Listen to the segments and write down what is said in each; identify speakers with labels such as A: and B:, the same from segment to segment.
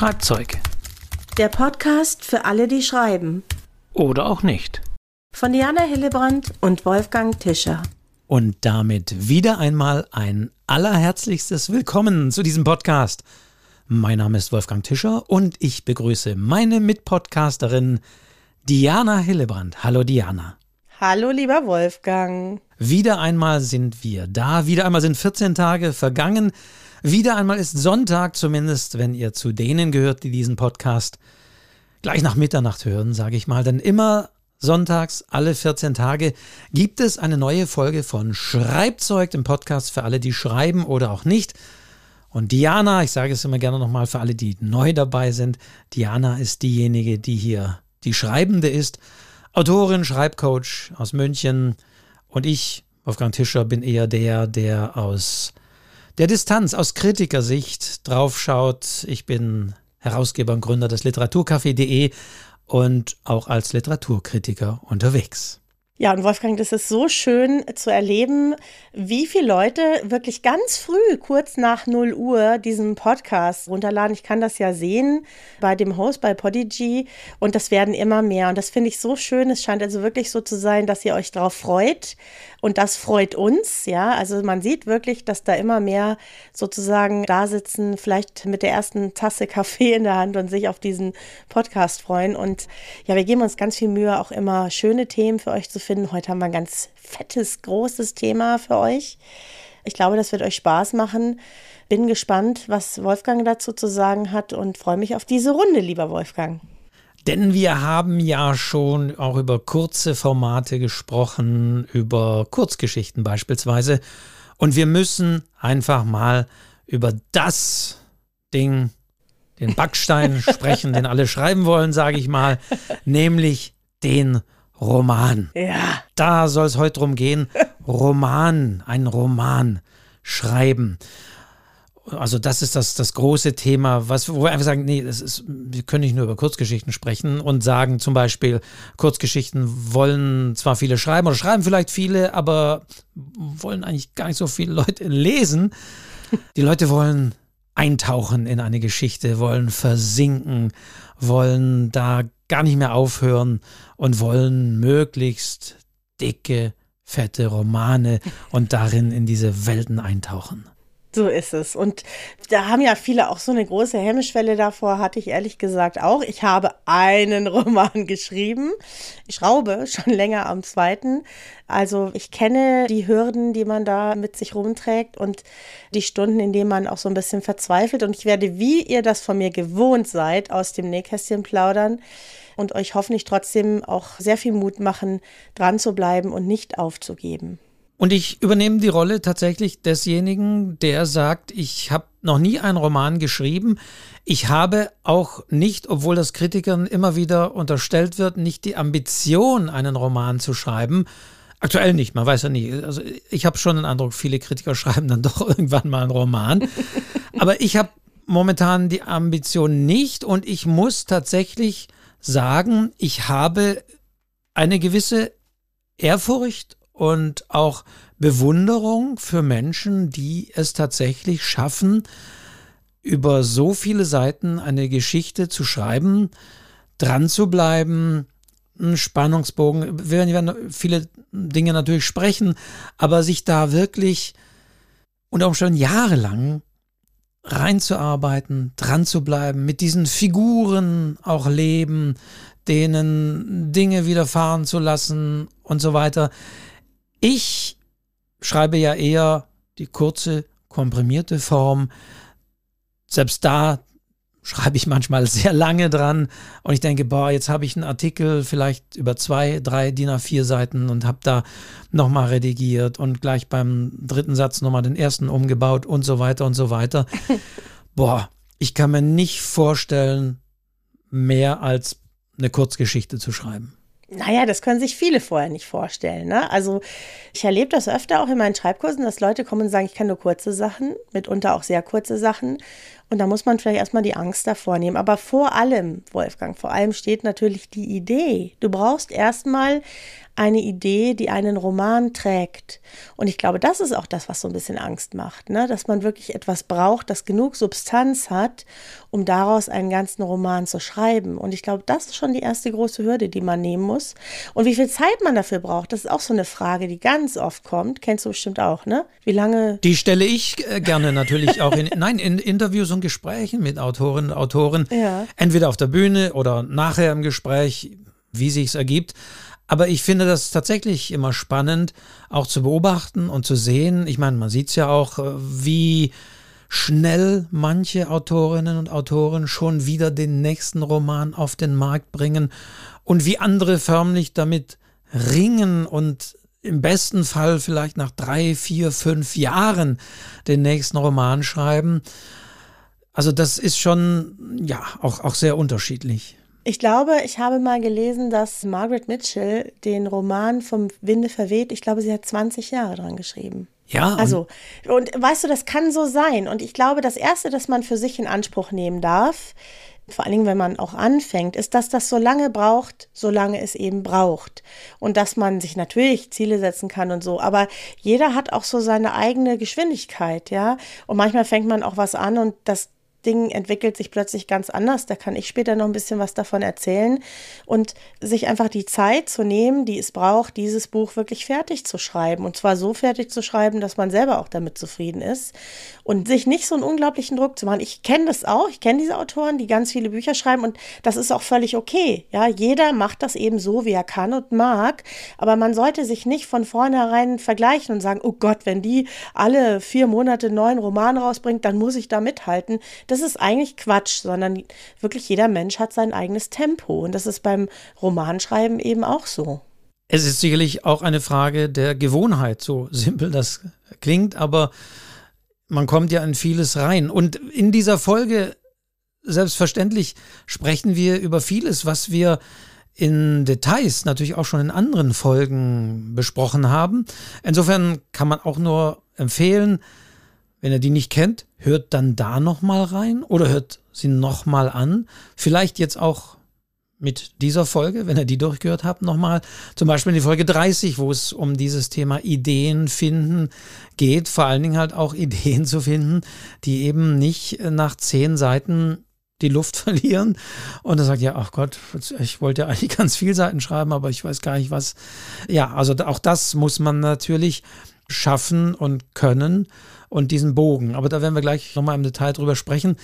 A: Schreibzeug.
B: Der Podcast für alle, die schreiben.
A: Oder auch nicht.
B: Von Diana Hillebrand und Wolfgang Tischer.
A: Und damit wieder einmal ein allerherzlichstes Willkommen zu diesem Podcast. Mein Name ist Wolfgang Tischer und ich begrüße meine Mitpodcasterin Diana Hillebrand. Hallo Diana.
B: Hallo lieber Wolfgang.
A: Wieder einmal sind wir da, wieder einmal sind 14 Tage vergangen, wieder einmal ist Sonntag, zumindest wenn ihr zu denen gehört, die diesen Podcast gleich nach Mitternacht hören, sage ich mal. Denn immer sonntags, alle 14 Tage, gibt es eine neue Folge von Schreibzeug, dem Podcast für alle, die schreiben oder auch nicht. Und Diana, ich sage es immer gerne nochmal für alle, die neu dabei sind, Diana ist diejenige, die hier die Schreibende ist. Autorin, Schreibcoach aus München. Und ich, Wolfgang Tischer, bin eher der, der aus der Distanz aus Kritikersicht draufschaut. Ich bin Herausgeber und Gründer des Literaturcafé.de und auch als Literaturkritiker unterwegs.
B: Ja, und Wolfgang, das ist so schön zu erleben, wie viele Leute wirklich ganz früh, kurz nach 0 Uhr, diesen Podcast runterladen. Ich kann das ja sehen bei dem Host, bei Podigy. Und das werden immer mehr. Und das finde ich so schön. Es scheint also wirklich so zu sein, dass ihr euch darauf freut. Und das freut uns. Ja, also man sieht wirklich, dass da immer mehr sozusagen da sitzen, vielleicht mit der ersten Tasse Kaffee in der Hand und sich auf diesen Podcast freuen. Und ja, wir geben uns ganz viel Mühe, auch immer schöne Themen für euch zu finden. Heute haben wir ein ganz fettes, großes Thema für euch. Ich glaube, das wird euch Spaß machen. Bin gespannt, was Wolfgang dazu zu sagen hat und freue mich auf diese Runde, lieber Wolfgang.
A: Denn wir haben ja schon auch über kurze Formate gesprochen, über Kurzgeschichten beispielsweise. Und wir müssen einfach mal über das Ding, den Backstein sprechen, den alle schreiben wollen, sage ich mal, nämlich den Roman.
B: Ja.
A: Da soll es heute drum gehen. Roman, ein Roman schreiben. Also das ist das, das große Thema, was, wo wir einfach sagen, nee, das ist, wir können nicht nur über Kurzgeschichten sprechen und sagen zum Beispiel, Kurzgeschichten wollen zwar viele schreiben oder schreiben vielleicht viele, aber wollen eigentlich gar nicht so viele Leute lesen. Die Leute wollen eintauchen in eine Geschichte, wollen versinken, wollen da gar nicht mehr aufhören und wollen möglichst dicke, fette Romane und darin in diese Welten eintauchen.
B: So ist es. Und da haben ja viele auch so eine große Hemmschwelle davor, hatte ich ehrlich gesagt auch. Ich habe einen Roman geschrieben. Ich schraube schon länger am zweiten. Also ich kenne die Hürden, die man da mit sich rumträgt und die Stunden, in denen man auch so ein bisschen verzweifelt. Und ich werde, wie ihr das von mir gewohnt seid, aus dem Nähkästchen plaudern und euch hoffentlich trotzdem auch sehr viel Mut machen, dran zu bleiben und nicht aufzugeben.
A: Und ich übernehme die Rolle tatsächlich desjenigen, der sagt, ich habe noch nie einen Roman geschrieben. Ich habe auch nicht, obwohl das Kritikern immer wieder unterstellt wird, nicht die Ambition, einen Roman zu schreiben. Aktuell nicht, man weiß ja nie. Also ich habe schon den Eindruck, viele Kritiker schreiben dann doch irgendwann mal einen Roman. Aber ich habe momentan die Ambition nicht und ich muss tatsächlich sagen, ich habe eine gewisse Ehrfurcht und auch Bewunderung für Menschen, die es tatsächlich schaffen, über so viele Seiten eine Geschichte zu schreiben, dran zu bleiben, einen Spannungsbogen. Wir werden viele Dinge natürlich sprechen, aber sich da wirklich unter Umständen jahrelang reinzuarbeiten, dran zu bleiben, mit diesen Figuren auch leben, denen Dinge widerfahren zu lassen und so weiter. Ich schreibe ja eher die kurze, komprimierte Form. Selbst da schreibe ich manchmal sehr lange dran und ich denke, boah, jetzt habe ich einen Artikel vielleicht über zwei, drei DIN A4 Seiten und habe da nochmal redigiert und gleich beim dritten Satz nochmal den ersten umgebaut und so weiter und so weiter. boah, ich kann mir nicht vorstellen, mehr als eine Kurzgeschichte zu schreiben.
B: Naja, das können sich viele vorher nicht vorstellen. Ne? Also ich erlebe das öfter auch in meinen Schreibkursen, dass Leute kommen und sagen, ich kann nur kurze Sachen, mitunter auch sehr kurze Sachen. Und da muss man vielleicht erstmal die Angst davor nehmen. Aber vor allem, Wolfgang, vor allem steht natürlich die Idee. Du brauchst erstmal eine Idee, die einen Roman trägt. Und ich glaube, das ist auch das, was so ein bisschen Angst macht, ne? dass man wirklich etwas braucht, das genug Substanz hat, um daraus einen ganzen Roman zu schreiben. Und ich glaube, das ist schon die erste große Hürde, die man nehmen muss. Und wie viel Zeit man dafür braucht, das ist auch so eine Frage, die ganz oft kommt. Kennst du bestimmt auch, ne? Wie lange?
A: Die stelle ich äh, gerne natürlich auch in, nein, in Interviews und Gesprächen mit Autorinnen und Autoren. Ja. Entweder auf der Bühne oder nachher im Gespräch, wie sich es ergibt. Aber ich finde das tatsächlich immer spannend, auch zu beobachten und zu sehen. Ich meine, man sieht es ja auch, äh, wie schnell manche Autorinnen und Autoren schon wieder den nächsten Roman auf den Markt bringen und wie andere förmlich damit ringen und im besten Fall vielleicht nach drei, vier, fünf Jahren den nächsten Roman schreiben. Also das ist schon ja auch, auch sehr unterschiedlich.
B: Ich glaube, ich habe mal gelesen, dass Margaret Mitchell den Roman vom Winde verweht, ich glaube, sie hat 20 Jahre dran geschrieben.
A: Ja.
B: Also, und weißt du, das kann so sein. Und ich glaube, das Erste, das man für sich in Anspruch nehmen darf, vor allen Dingen, wenn man auch anfängt, ist, dass das so lange braucht, solange es eben braucht. Und dass man sich natürlich Ziele setzen kann und so. Aber jeder hat auch so seine eigene Geschwindigkeit, ja. Und manchmal fängt man auch was an und das Ding entwickelt sich plötzlich ganz anders. Da kann ich später noch ein bisschen was davon erzählen. Und sich einfach die Zeit zu nehmen, die es braucht, dieses Buch wirklich fertig zu schreiben. Und zwar so fertig zu schreiben, dass man selber auch damit zufrieden ist. Und sich nicht so einen unglaublichen Druck zu machen. Ich kenne das auch. Ich kenne diese Autoren, die ganz viele Bücher schreiben. Und das ist auch völlig okay. Ja, jeder macht das eben so, wie er kann und mag. Aber man sollte sich nicht von vornherein vergleichen und sagen, oh Gott, wenn die alle vier Monate neuen Roman rausbringt, dann muss ich da mithalten das ist eigentlich Quatsch, sondern wirklich jeder Mensch hat sein eigenes Tempo. Und das ist beim Romanschreiben eben auch so.
A: Es ist sicherlich auch eine Frage der Gewohnheit, so simpel das klingt, aber man kommt ja in vieles rein. Und in dieser Folge, selbstverständlich, sprechen wir über vieles, was wir in Details natürlich auch schon in anderen Folgen besprochen haben. Insofern kann man auch nur empfehlen, wenn ihr die nicht kennt, hört dann da nochmal rein oder hört sie nochmal an. Vielleicht jetzt auch mit dieser Folge, wenn ihr die durchgehört habt, nochmal. Zum Beispiel in die Folge 30, wo es um dieses Thema Ideen finden geht. Vor allen Dingen halt auch Ideen zu finden, die eben nicht nach zehn Seiten die Luft verlieren und er sagt, ja, ach Gott, ich wollte ja eigentlich ganz viel Seiten schreiben, aber ich weiß gar nicht was. Ja, also auch das muss man natürlich schaffen und können und diesen Bogen. Aber da werden wir gleich nochmal im Detail drüber sprechen.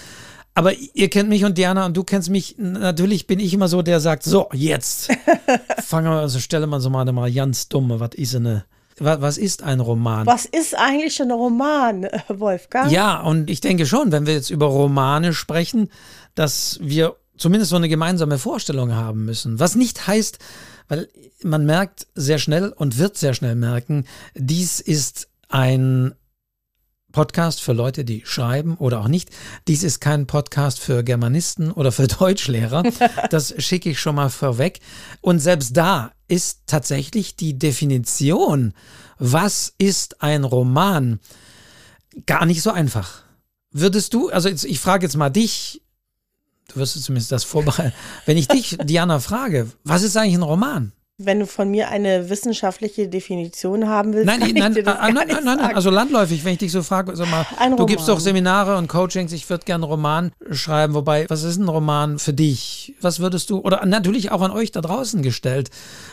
A: Aber ihr kennt mich und Diana und du kennst mich. Natürlich bin ich immer so, der sagt, so, jetzt. Fangen wir, also stelle man so mal, mal ganz dumme, was ist eine, was ist ein Roman?
B: Was ist eigentlich ein Roman, Wolfgang?
A: Ja, und ich denke schon, wenn wir jetzt über Romane sprechen, dass wir zumindest so eine gemeinsame Vorstellung haben müssen. Was nicht heißt, weil man merkt sehr schnell und wird sehr schnell merken, dies ist ein Podcast für Leute, die schreiben oder auch nicht. Dies ist kein Podcast für Germanisten oder für Deutschlehrer. Das schicke ich schon mal vorweg. Und selbst da ist tatsächlich die Definition, was ist ein Roman, gar nicht so einfach. Würdest du, also jetzt, ich frage jetzt mal dich, du wirst zumindest das vorbereiten, wenn ich dich, Diana, frage, was ist eigentlich ein Roman?
B: Wenn du von mir eine wissenschaftliche Definition haben willst,
A: nein, nein, nein, nein, nein, nein, also landläufig, wenn ich dich so frage, sag mal, du gibst doch Seminare und Coachings, ich würde gerne einen Roman schreiben, wobei, was ist ein Roman für dich? Was würdest du, oder natürlich auch an euch da draußen gestellt,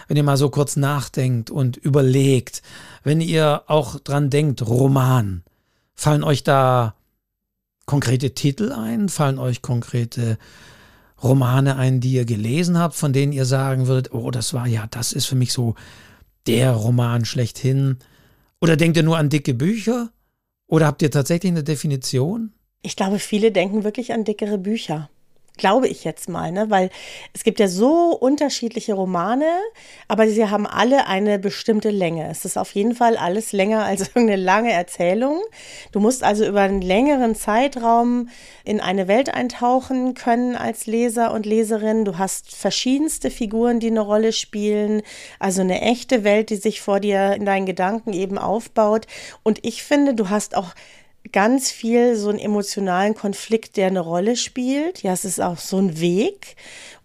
A: wenn ihr mal so kurz nachdenkt und überlegt, wenn ihr auch dran denkt, Roman, fallen euch da konkrete Titel ein? Fallen euch konkrete Romane ein, die ihr gelesen habt, von denen ihr sagen würdet, oh, das war ja, das ist für mich so der Roman schlechthin? Oder denkt ihr nur an dicke Bücher? Oder habt ihr tatsächlich eine Definition?
B: Ich glaube, viele denken wirklich an dickere Bücher. Glaube ich jetzt mal, ne? Weil es gibt ja so unterschiedliche Romane, aber sie haben alle eine bestimmte Länge. Es ist auf jeden Fall alles länger als irgendeine lange Erzählung. Du musst also über einen längeren Zeitraum in eine Welt eintauchen können als Leser und Leserin. Du hast verschiedenste Figuren, die eine Rolle spielen. Also eine echte Welt, die sich vor dir in deinen Gedanken eben aufbaut. Und ich finde, du hast auch ganz viel so einen emotionalen Konflikt, der eine Rolle spielt. Ja, es ist auch so ein Weg.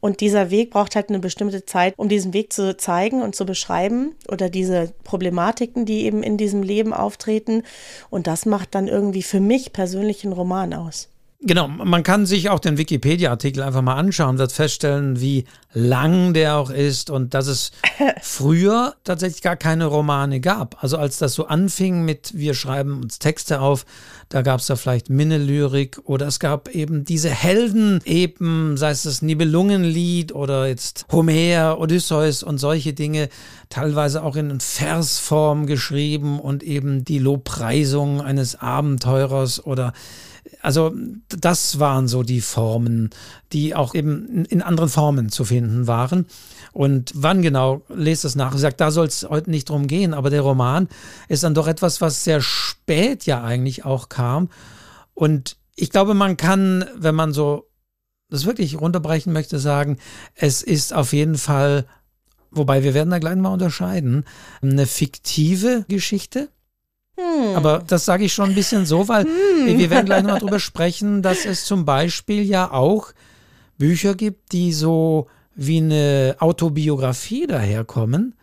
B: Und dieser Weg braucht halt eine bestimmte Zeit, um diesen Weg zu zeigen und zu beschreiben oder diese Problematiken, die eben in diesem Leben auftreten. Und das macht dann irgendwie für mich persönlich einen Roman aus.
A: Genau, man kann sich auch den Wikipedia-Artikel einfach mal anschauen, wird feststellen, wie lang der auch ist und dass es früher tatsächlich gar keine Romane gab. Also als das so anfing mit wir schreiben uns Texte auf, da gab es da vielleicht Minnelyrik oder es gab eben diese Helden, eben sei es das Nibelungenlied oder jetzt Homer, Odysseus und solche Dinge, teilweise auch in Versform geschrieben und eben die Lobpreisung eines Abenteurers oder also das waren so die Formen, die auch eben in anderen Formen zu finden waren. Und wann genau, lest es nach. Ich sage, da soll es heute nicht drum gehen, aber der Roman ist dann doch etwas, was sehr spät ja eigentlich auch kam. Und ich glaube, man kann, wenn man so das wirklich runterbrechen möchte, sagen, es ist auf jeden Fall, wobei wir werden da gleich mal unterscheiden, eine fiktive Geschichte hm. Aber das sage ich schon ein bisschen so, weil hm. wir werden gleich nochmal drüber sprechen, dass es zum Beispiel ja auch Bücher gibt, die so wie eine Autobiografie daherkommen,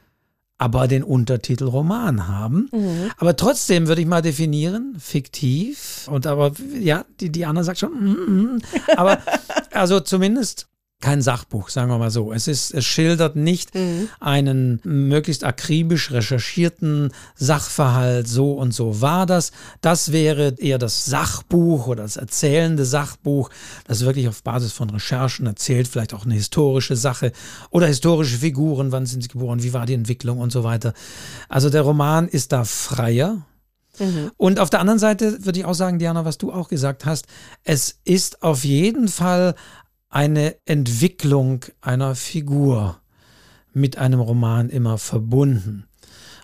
A: aber den Untertitel Roman haben. Mhm. Aber trotzdem würde ich mal definieren, fiktiv. Und aber, ja, die Diana sagt schon, mm, mm, aber also zumindest kein Sachbuch, sagen wir mal so. Es, ist, es schildert nicht mhm. einen möglichst akribisch recherchierten Sachverhalt, so und so war das. Das wäre eher das Sachbuch oder das erzählende Sachbuch, das wirklich auf Basis von Recherchen erzählt, vielleicht auch eine historische Sache oder historische Figuren, wann sind sie geboren, wie war die Entwicklung und so weiter. Also der Roman ist da freier, mhm. und auf der anderen Seite würde ich auch sagen, Diana, was du auch gesagt hast, es ist auf jeden Fall eine Entwicklung einer Figur mit einem Roman immer verbunden.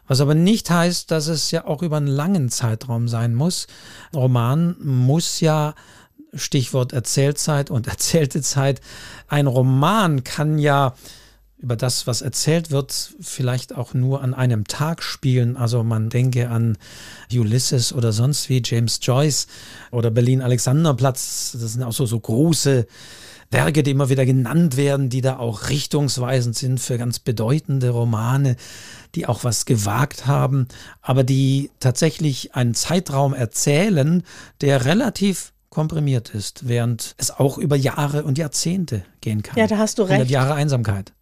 A: Was aber nicht heißt, dass es ja auch über einen langen Zeitraum sein muss. Ein Roman muss ja, Stichwort Erzählzeit und erzählte Zeit, ein Roman kann ja über das, was erzählt wird, vielleicht auch nur an einem Tag spielen. Also man denke an Ulysses oder sonst wie James Joyce oder Berlin Alexanderplatz. Das sind auch so, so große Werke, die immer wieder genannt werden, die da auch richtungsweisend sind für ganz bedeutende Romane, die auch was gewagt haben, aber die tatsächlich einen Zeitraum erzählen, der relativ komprimiert ist, während es auch über Jahre und Jahrzehnte gehen kann.
B: Ja, da hast du recht.
A: 100 Jahre Einsamkeit.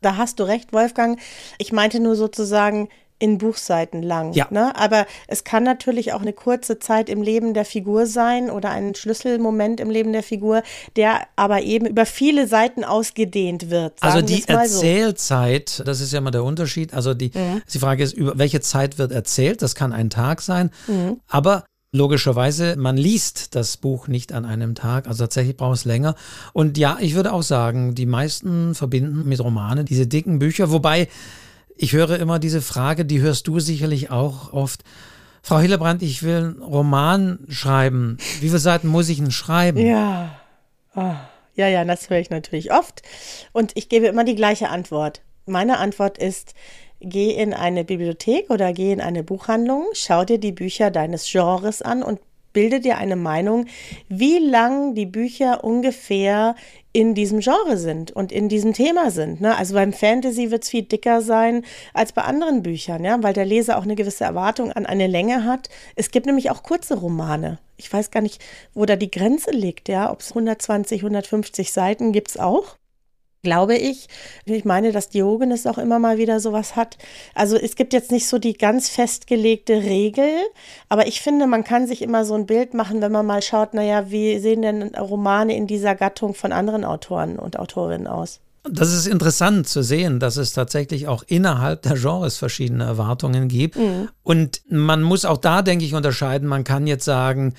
B: da hast du recht, Wolfgang. Ich meinte nur sozusagen, in Buchseiten lang. Ja. Ne? Aber es kann natürlich auch eine kurze Zeit im Leben der Figur sein oder ein Schlüsselmoment im Leben der Figur, der aber eben über viele Seiten ausgedehnt wird.
A: Also die Erzählzeit, so. das ist ja immer der Unterschied. Also die, mhm. die Frage ist, über welche Zeit wird erzählt? Das kann ein Tag sein. Mhm. Aber Logischerweise, man liest das Buch nicht an einem Tag, also tatsächlich braucht es länger. Und ja, ich würde auch sagen, die meisten verbinden mit Romanen diese dicken Bücher, wobei ich höre immer diese Frage, die hörst du sicherlich auch oft. Frau Hillebrand, ich will einen Roman schreiben. Wie viele Seiten muss ich denn schreiben?
B: Ja. Oh. Ja, ja, das höre ich natürlich oft. Und ich gebe immer die gleiche Antwort. Meine Antwort ist, geh in eine Bibliothek oder geh in eine Buchhandlung, schau dir die Bücher deines Genres an und bilde dir eine Meinung, wie lang die Bücher ungefähr in diesem Genre sind und in diesem Thema sind. Ne? Also beim Fantasy wird es viel dicker sein als bei anderen Büchern, ja, weil der Leser auch eine gewisse Erwartung an eine Länge hat. Es gibt nämlich auch kurze Romane. Ich weiß gar nicht, wo da die Grenze liegt, ja, ob es 120, 150 Seiten gibt es auch glaube ich. Ich meine, dass Diogenes auch immer mal wieder sowas hat. Also es gibt jetzt nicht so die ganz festgelegte Regel, aber ich finde, man kann sich immer so ein Bild machen, wenn man mal schaut, naja, wie sehen denn Romane in dieser Gattung von anderen Autoren und Autorinnen aus?
A: Das ist interessant zu sehen, dass es tatsächlich auch innerhalb der Genres verschiedene Erwartungen gibt. Mhm. Und man muss auch da, denke ich, unterscheiden. Man kann jetzt sagen,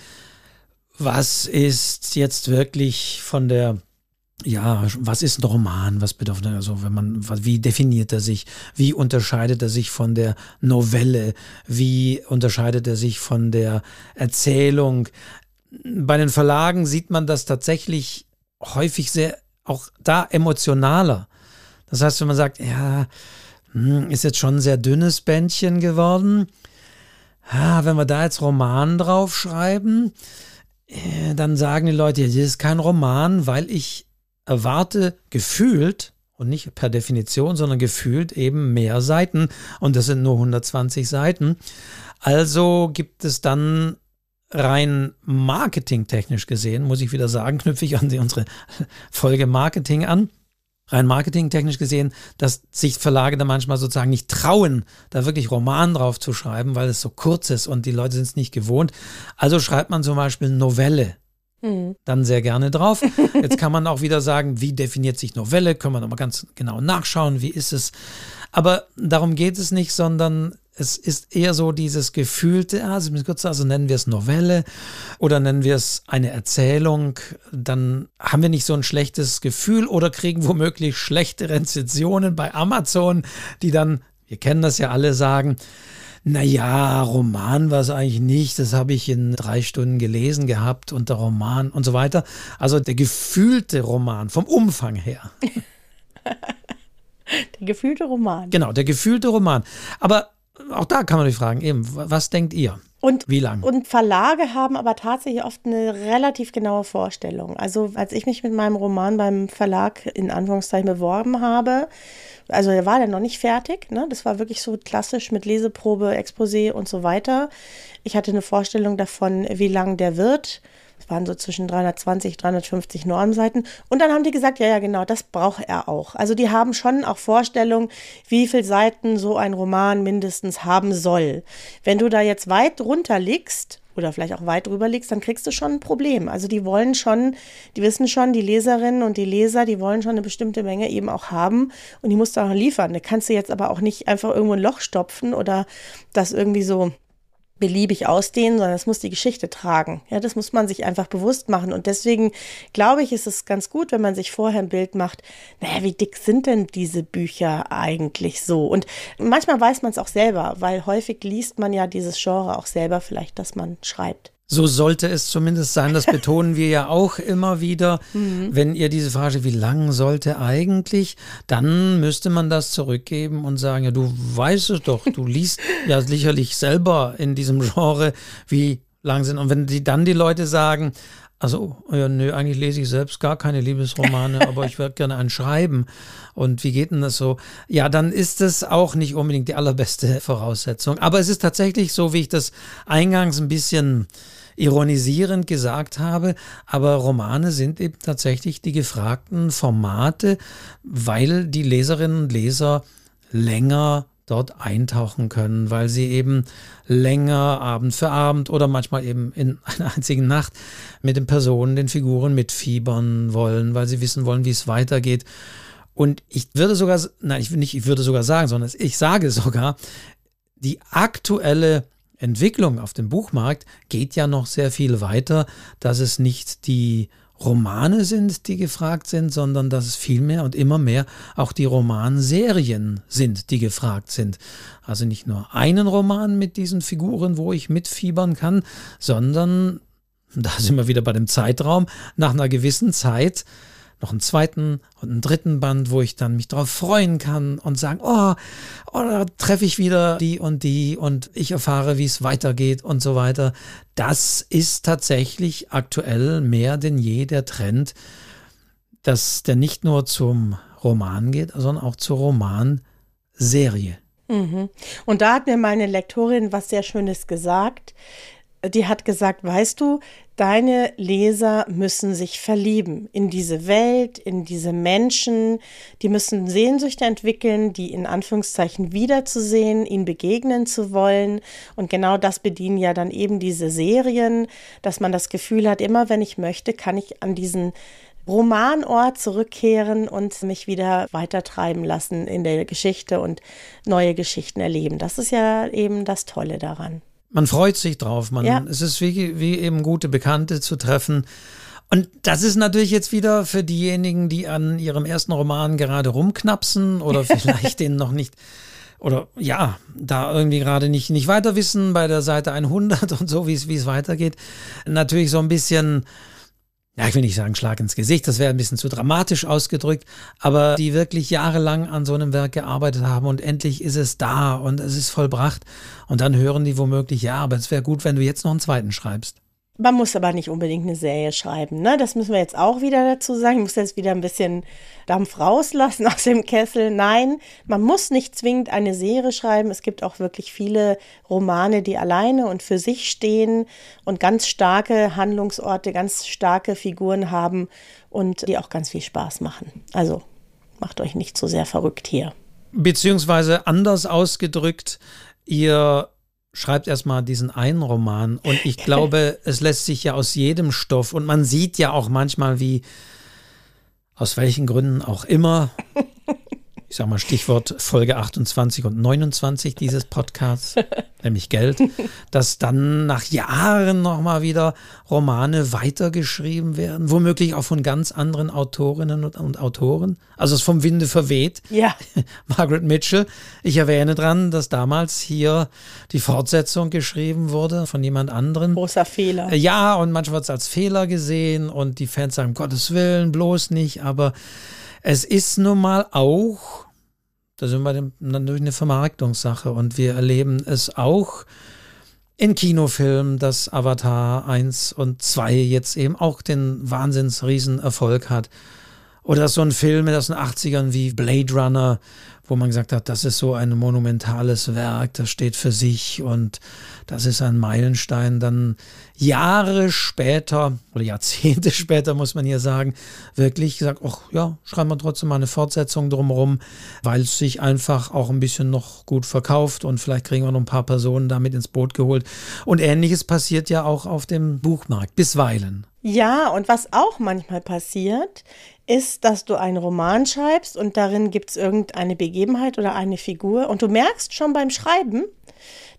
A: was ist jetzt wirklich von der ja, was ist ein Roman? Was bedeutet also, wenn man, wie definiert er sich? Wie unterscheidet er sich von der Novelle? Wie unterscheidet er sich von der Erzählung? Bei den Verlagen sieht man das tatsächlich häufig sehr, auch da emotionaler. Das heißt, wenn man sagt, ja, hm, ist jetzt schon ein sehr dünnes Bändchen geworden, ah, wenn wir da jetzt Roman draufschreiben, äh, dann sagen die Leute, das ist kein Roman, weil ich erwarte gefühlt und nicht per Definition, sondern gefühlt eben mehr Seiten und das sind nur 120 Seiten. Also gibt es dann rein marketingtechnisch gesehen, muss ich wieder sagen, knüpfe ich an unsere Folge Marketing an. Rein marketingtechnisch gesehen, dass sich Verlage da manchmal sozusagen nicht trauen, da wirklich Roman drauf zu schreiben, weil es so kurz ist und die Leute sind es nicht gewohnt. Also schreibt man zum Beispiel Novelle mhm. dann sehr gerne drauf. Jetzt kann man auch wieder sagen, wie definiert sich Novelle? Können wir nochmal ganz genau nachschauen, wie ist es? Aber darum geht es nicht, sondern es ist eher so dieses gefühlte, also, also nennen wir es Novelle oder nennen wir es eine Erzählung, dann haben wir nicht so ein schlechtes Gefühl oder kriegen womöglich schlechte Rezensionen bei Amazon, die dann, wir kennen das ja alle, sagen, naja, Roman war es eigentlich nicht. Das habe ich in drei Stunden gelesen gehabt und der Roman und so weiter. Also der gefühlte Roman vom Umfang her.
B: der gefühlte Roman.
A: Genau, der gefühlte Roman. Aber auch da kann man sich fragen, eben, was denkt ihr?
B: Und, Wie lange? Und Verlage haben aber tatsächlich oft eine relativ genaue Vorstellung. Also als ich mich mit meinem Roman beim Verlag in Anführungszeichen beworben habe, also der war dann noch nicht fertig, ne? das war wirklich so klassisch mit Leseprobe, Exposé und so weiter. Ich hatte eine Vorstellung davon, wie lang der wird es waren so zwischen 320, 350 Normseiten. Und dann haben die gesagt, ja, ja, genau, das braucht er auch. Also die haben schon auch Vorstellungen, wie viele Seiten so ein Roman mindestens haben soll. Wenn du da jetzt weit drunter liegst, oder vielleicht auch weit drüber liegst, dann kriegst du schon ein Problem. Also die wollen schon, die wissen schon, die Leserinnen und die Leser, die wollen schon eine bestimmte Menge eben auch haben und die musst du auch liefern. Da kannst du jetzt aber auch nicht einfach irgendwo ein Loch stopfen oder das irgendwie so beliebig ausdehnen, sondern es muss die Geschichte tragen. Ja, das muss man sich einfach bewusst machen. Und deswegen glaube ich, ist es ganz gut, wenn man sich vorher ein Bild macht, naja, wie dick sind denn diese Bücher eigentlich so? Und manchmal weiß man es auch selber, weil häufig liest man ja dieses Genre auch selber vielleicht, dass man schreibt.
A: So sollte es zumindest sein. Das betonen wir ja auch immer wieder. Mhm. Wenn ihr diese Frage, wie lang sollte eigentlich, dann müsste man das zurückgeben und sagen, ja, du weißt es doch, du liest ja sicherlich selber in diesem Genre, wie lang sind. Und wenn die dann die Leute sagen, also, ja, nö, eigentlich lese ich selbst gar keine Liebesromane, aber ich würde gerne einen schreiben. Und wie geht denn das so? Ja, dann ist es auch nicht unbedingt die allerbeste Voraussetzung. Aber es ist tatsächlich so, wie ich das eingangs ein bisschen ironisierend gesagt habe, aber Romane sind eben tatsächlich die gefragten Formate, weil die Leserinnen und Leser länger dort eintauchen können, weil sie eben länger Abend für Abend oder manchmal eben in einer einzigen Nacht mit den Personen, den Figuren mitfiebern wollen, weil sie wissen wollen, wie es weitergeht. Und ich würde sogar, nein, ich, nicht, ich würde sogar sagen, sondern ich sage sogar, die aktuelle Entwicklung auf dem Buchmarkt geht ja noch sehr viel weiter, dass es nicht die Romane sind, die gefragt sind, sondern dass es vielmehr und immer mehr auch die Romanserien sind, die gefragt sind. Also nicht nur einen Roman mit diesen Figuren, wo ich mitfiebern kann, sondern, da sind wir wieder bei dem Zeitraum, nach einer gewissen Zeit noch einen zweiten und einen dritten Band, wo ich dann mich darauf freuen kann und sagen, oh, oh da treffe ich wieder die und die und ich erfahre, wie es weitergeht und so weiter. Das ist tatsächlich aktuell mehr denn je der Trend, dass der nicht nur zum Roman geht, sondern auch zur Romanserie.
B: Mhm. Und da hat mir meine Lektorin was sehr Schönes gesagt die hat gesagt, weißt du, deine Leser müssen sich verlieben in diese Welt, in diese Menschen, die müssen Sehnsüchte entwickeln, die in Anführungszeichen wiederzusehen, ihnen begegnen zu wollen. Und genau das bedienen ja dann eben diese Serien, dass man das Gefühl hat, immer wenn ich möchte, kann ich an diesen Romanort zurückkehren und mich wieder weitertreiben lassen in der Geschichte und neue Geschichten erleben. Das ist ja eben das Tolle daran.
A: Man freut sich drauf. Man, ja. Es ist wie, wie eben gute Bekannte zu treffen. Und das ist natürlich jetzt wieder für diejenigen, die an ihrem ersten Roman gerade rumknapsen oder vielleicht den noch nicht oder ja, da irgendwie gerade nicht, nicht weiter wissen bei der Seite 100 und so, wie es, wie es weitergeht. Natürlich so ein bisschen ja, ich will nicht sagen Schlag ins Gesicht, das wäre ein bisschen zu dramatisch ausgedrückt, aber die wirklich jahrelang an so einem Werk gearbeitet haben und endlich ist es da und es ist vollbracht und dann hören die womöglich, ja, aber es wäre gut, wenn du jetzt noch einen zweiten schreibst.
B: Man muss aber nicht unbedingt eine Serie schreiben. Ne? Das müssen wir jetzt auch wieder dazu sagen. Ich muss jetzt wieder ein bisschen Dampf rauslassen aus dem Kessel. Nein, man muss nicht zwingend eine Serie schreiben. Es gibt auch wirklich viele Romane, die alleine und für sich stehen und ganz starke Handlungsorte, ganz starke Figuren haben und die auch ganz viel Spaß machen. Also macht euch nicht so sehr verrückt hier.
A: Beziehungsweise anders ausgedrückt, ihr schreibt erstmal diesen einen Roman und ich glaube, es lässt sich ja aus jedem Stoff und man sieht ja auch manchmal, wie aus welchen Gründen auch immer ich sag mal Stichwort Folge 28 und 29 dieses Podcasts, nämlich Geld, dass dann nach Jahren nochmal wieder Romane weitergeschrieben werden, womöglich auch von ganz anderen Autorinnen und, und Autoren. Also es vom Winde verweht.
B: Ja.
A: Margaret Mitchell. Ich erwähne dran, dass damals hier die Fortsetzung geschrieben wurde von jemand anderen.
B: Großer Fehler.
A: Ja, und manchmal wird es als Fehler gesehen und die Fans sagen, Gottes Willen, bloß nicht, aber es ist nun mal auch, da sind wir natürlich eine Vermarktungssache und wir erleben es auch in Kinofilmen, dass Avatar 1 und 2 jetzt eben auch den Wahnsinnsriesenerfolg hat. Oder so ein Film aus den 80ern wie Blade Runner, wo man gesagt hat, das ist so ein monumentales Werk, das steht für sich und das ist ein Meilenstein. Dann Jahre später oder Jahrzehnte später, muss man hier sagen, wirklich gesagt, ach ja, schreiben wir trotzdem mal eine Fortsetzung drumherum, weil es sich einfach auch ein bisschen noch gut verkauft und vielleicht kriegen wir noch ein paar Personen damit ins Boot geholt. Und ähnliches passiert ja auch auf dem Buchmarkt, bisweilen.
B: Ja, und was auch manchmal passiert, ist, dass du einen Roman schreibst und darin gibt es irgendeine Begebenheit oder eine Figur und du merkst schon beim Schreiben,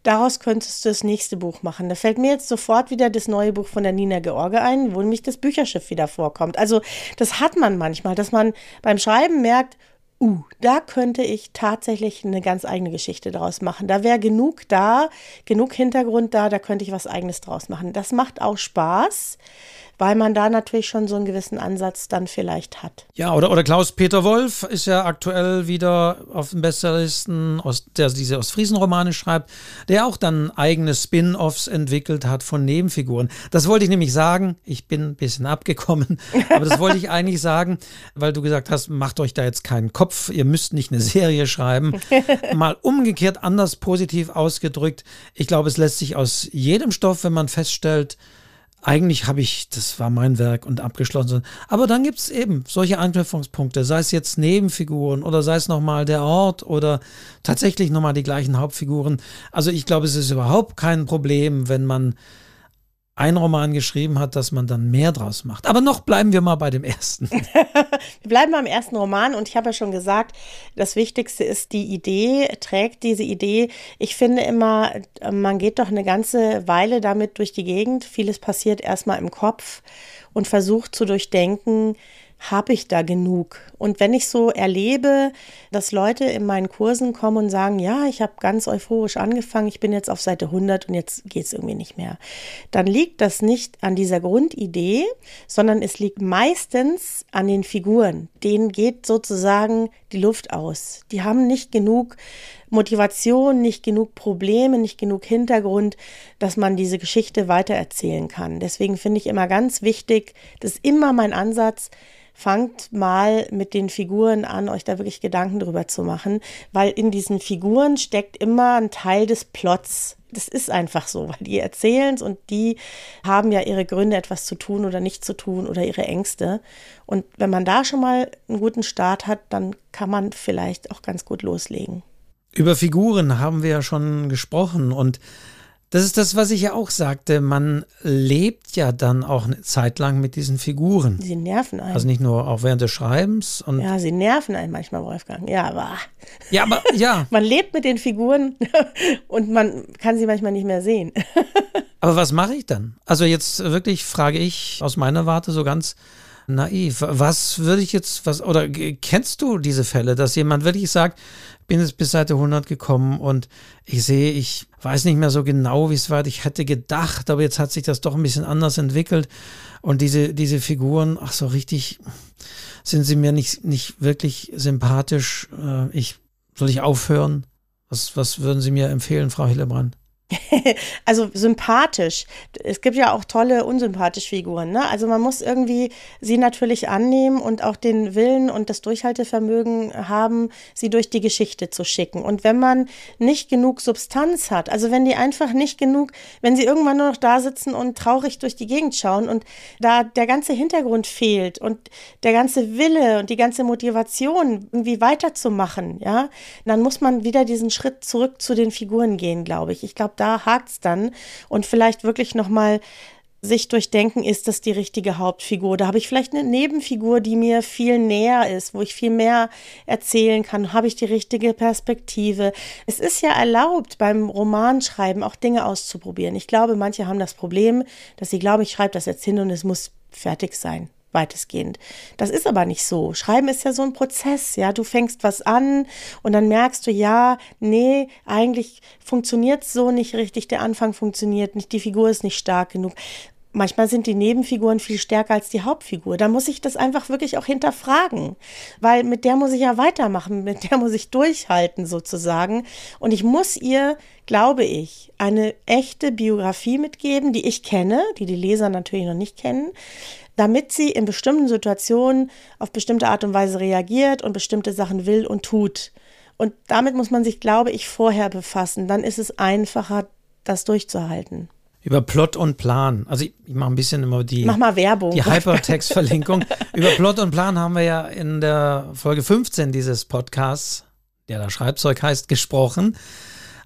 B: daraus könntest du das nächste Buch machen. Da fällt mir jetzt sofort wieder das neue Buch von der Nina George ein, wo nämlich das Bücherschiff wieder vorkommt. Also das hat man manchmal, dass man beim Schreiben merkt, uh, da könnte ich tatsächlich eine ganz eigene Geschichte draus machen. Da wäre genug da, genug Hintergrund da, da könnte ich was eigenes draus machen. Das macht auch Spaß weil man da natürlich schon so einen gewissen Ansatz dann vielleicht hat.
A: Ja, oder, oder Klaus-Peter Wolf ist ja aktuell wieder auf den Bestsellerlisten, aus, der diese Ostfriesen-Romane schreibt, der auch dann eigene Spin-Offs entwickelt hat von Nebenfiguren. Das wollte ich nämlich sagen, ich bin ein bisschen abgekommen, aber das wollte ich eigentlich sagen, weil du gesagt hast, macht euch da jetzt keinen Kopf, ihr müsst nicht eine Serie schreiben. Mal umgekehrt, anders positiv ausgedrückt. Ich glaube, es lässt sich aus jedem Stoff, wenn man feststellt, eigentlich habe ich, das war mein Werk und abgeschlossen. Aber dann gibt es eben solche Anknüpfungspunkte, sei es jetzt Nebenfiguren oder sei es nochmal der Ort oder tatsächlich nochmal die gleichen Hauptfiguren. Also ich glaube, es ist überhaupt kein Problem, wenn man einen Roman geschrieben hat, dass man dann mehr draus macht. Aber noch bleiben wir mal bei dem ersten.
B: wir bleiben beim ersten Roman und ich habe ja schon gesagt, das Wichtigste ist die Idee, trägt diese Idee. Ich finde immer, man geht doch eine ganze Weile damit durch die Gegend. Vieles passiert erstmal im Kopf und versucht zu durchdenken, habe ich da genug? Und wenn ich so erlebe, dass Leute in meinen Kursen kommen und sagen, ja, ich habe ganz euphorisch angefangen, ich bin jetzt auf Seite 100 und jetzt geht es irgendwie nicht mehr, dann liegt das nicht an dieser Grundidee, sondern es liegt meistens an den Figuren. Denen geht sozusagen die Luft aus. Die haben nicht genug Motivation, nicht genug Probleme, nicht genug Hintergrund, dass man diese Geschichte weitererzählen kann. Deswegen finde ich immer ganz wichtig, das ist immer mein Ansatz, fangt mal mit den Figuren an, euch da wirklich Gedanken drüber zu machen, weil in diesen Figuren steckt immer ein Teil des Plots. Das ist einfach so, weil die erzählen es und die haben ja ihre Gründe, etwas zu tun oder nicht zu tun oder ihre Ängste. Und wenn man da schon mal einen guten Start hat, dann kann man vielleicht auch ganz gut loslegen.
A: Über Figuren haben wir ja schon gesprochen und das ist das, was ich ja auch sagte. Man lebt ja dann auch eine Zeit lang mit diesen Figuren.
B: Sie nerven einen.
A: Also nicht nur auch während des Schreibens.
B: Ja, sie nerven einen manchmal, Wolfgang. Ja, aber.
A: Ja, aber ja.
B: man lebt mit den Figuren und man kann sie manchmal nicht mehr sehen.
A: aber was mache ich dann? Also jetzt wirklich frage ich aus meiner Warte so ganz naiv. Was würde ich jetzt, was, oder kennst du diese Fälle, dass jemand wirklich sagt, bin jetzt bis Seite 100 gekommen und ich sehe, ich weiß nicht mehr so genau, wie es war. Ich hätte gedacht, aber jetzt hat sich das doch ein bisschen anders entwickelt. Und diese, diese Figuren, ach so richtig, sind sie mir nicht, nicht wirklich sympathisch. Äh, ich, soll ich aufhören? Was, was würden Sie mir empfehlen, Frau Hillebrand?
B: also sympathisch. Es gibt ja auch tolle unsympathische Figuren. Ne? Also man muss irgendwie sie natürlich annehmen und auch den Willen und das Durchhaltevermögen haben, sie durch die Geschichte zu schicken. Und wenn man nicht genug Substanz hat, also wenn die einfach nicht genug, wenn sie irgendwann nur noch da sitzen und traurig durch die Gegend schauen und da der ganze Hintergrund fehlt und der ganze Wille und die ganze Motivation irgendwie weiterzumachen, ja, dann muss man wieder diesen Schritt zurück zu den Figuren gehen, glaube ich. Ich glaube, da hakt's dann und vielleicht wirklich noch mal sich durchdenken, ist das die richtige Hauptfigur? Da habe ich vielleicht eine Nebenfigur, die mir viel näher ist, wo ich viel mehr erzählen kann. Habe ich die richtige Perspektive? Es ist ja erlaubt, beim Romanschreiben auch Dinge auszuprobieren. Ich glaube, manche haben das Problem, dass sie glauben, ich schreibe das jetzt hin und es muss fertig sein weitestgehend. Das ist aber nicht so. Schreiben ist ja so ein Prozess, ja. Du fängst was an und dann merkst du, ja, nee, eigentlich funktioniert so nicht richtig, der Anfang funktioniert nicht, die Figur ist nicht stark genug. Manchmal sind die Nebenfiguren viel stärker als die Hauptfigur. Da muss ich das einfach wirklich auch hinterfragen, weil mit der muss ich ja weitermachen, mit der muss ich durchhalten sozusagen. Und ich muss ihr, glaube ich, eine echte Biografie mitgeben, die ich kenne, die die Leser natürlich noch nicht kennen, damit sie in bestimmten Situationen auf bestimmte Art und Weise reagiert und bestimmte Sachen will und tut. Und damit muss man sich, glaube ich, vorher befassen. Dann ist es einfacher, das durchzuhalten.
A: Über Plot und Plan. Also ich, ich mache ein bisschen immer die,
B: Mach mal Werbung.
A: die Hypertext-Verlinkung. Über Plot und Plan haben wir ja in der Folge 15 dieses Podcasts, der da Schreibzeug heißt, gesprochen.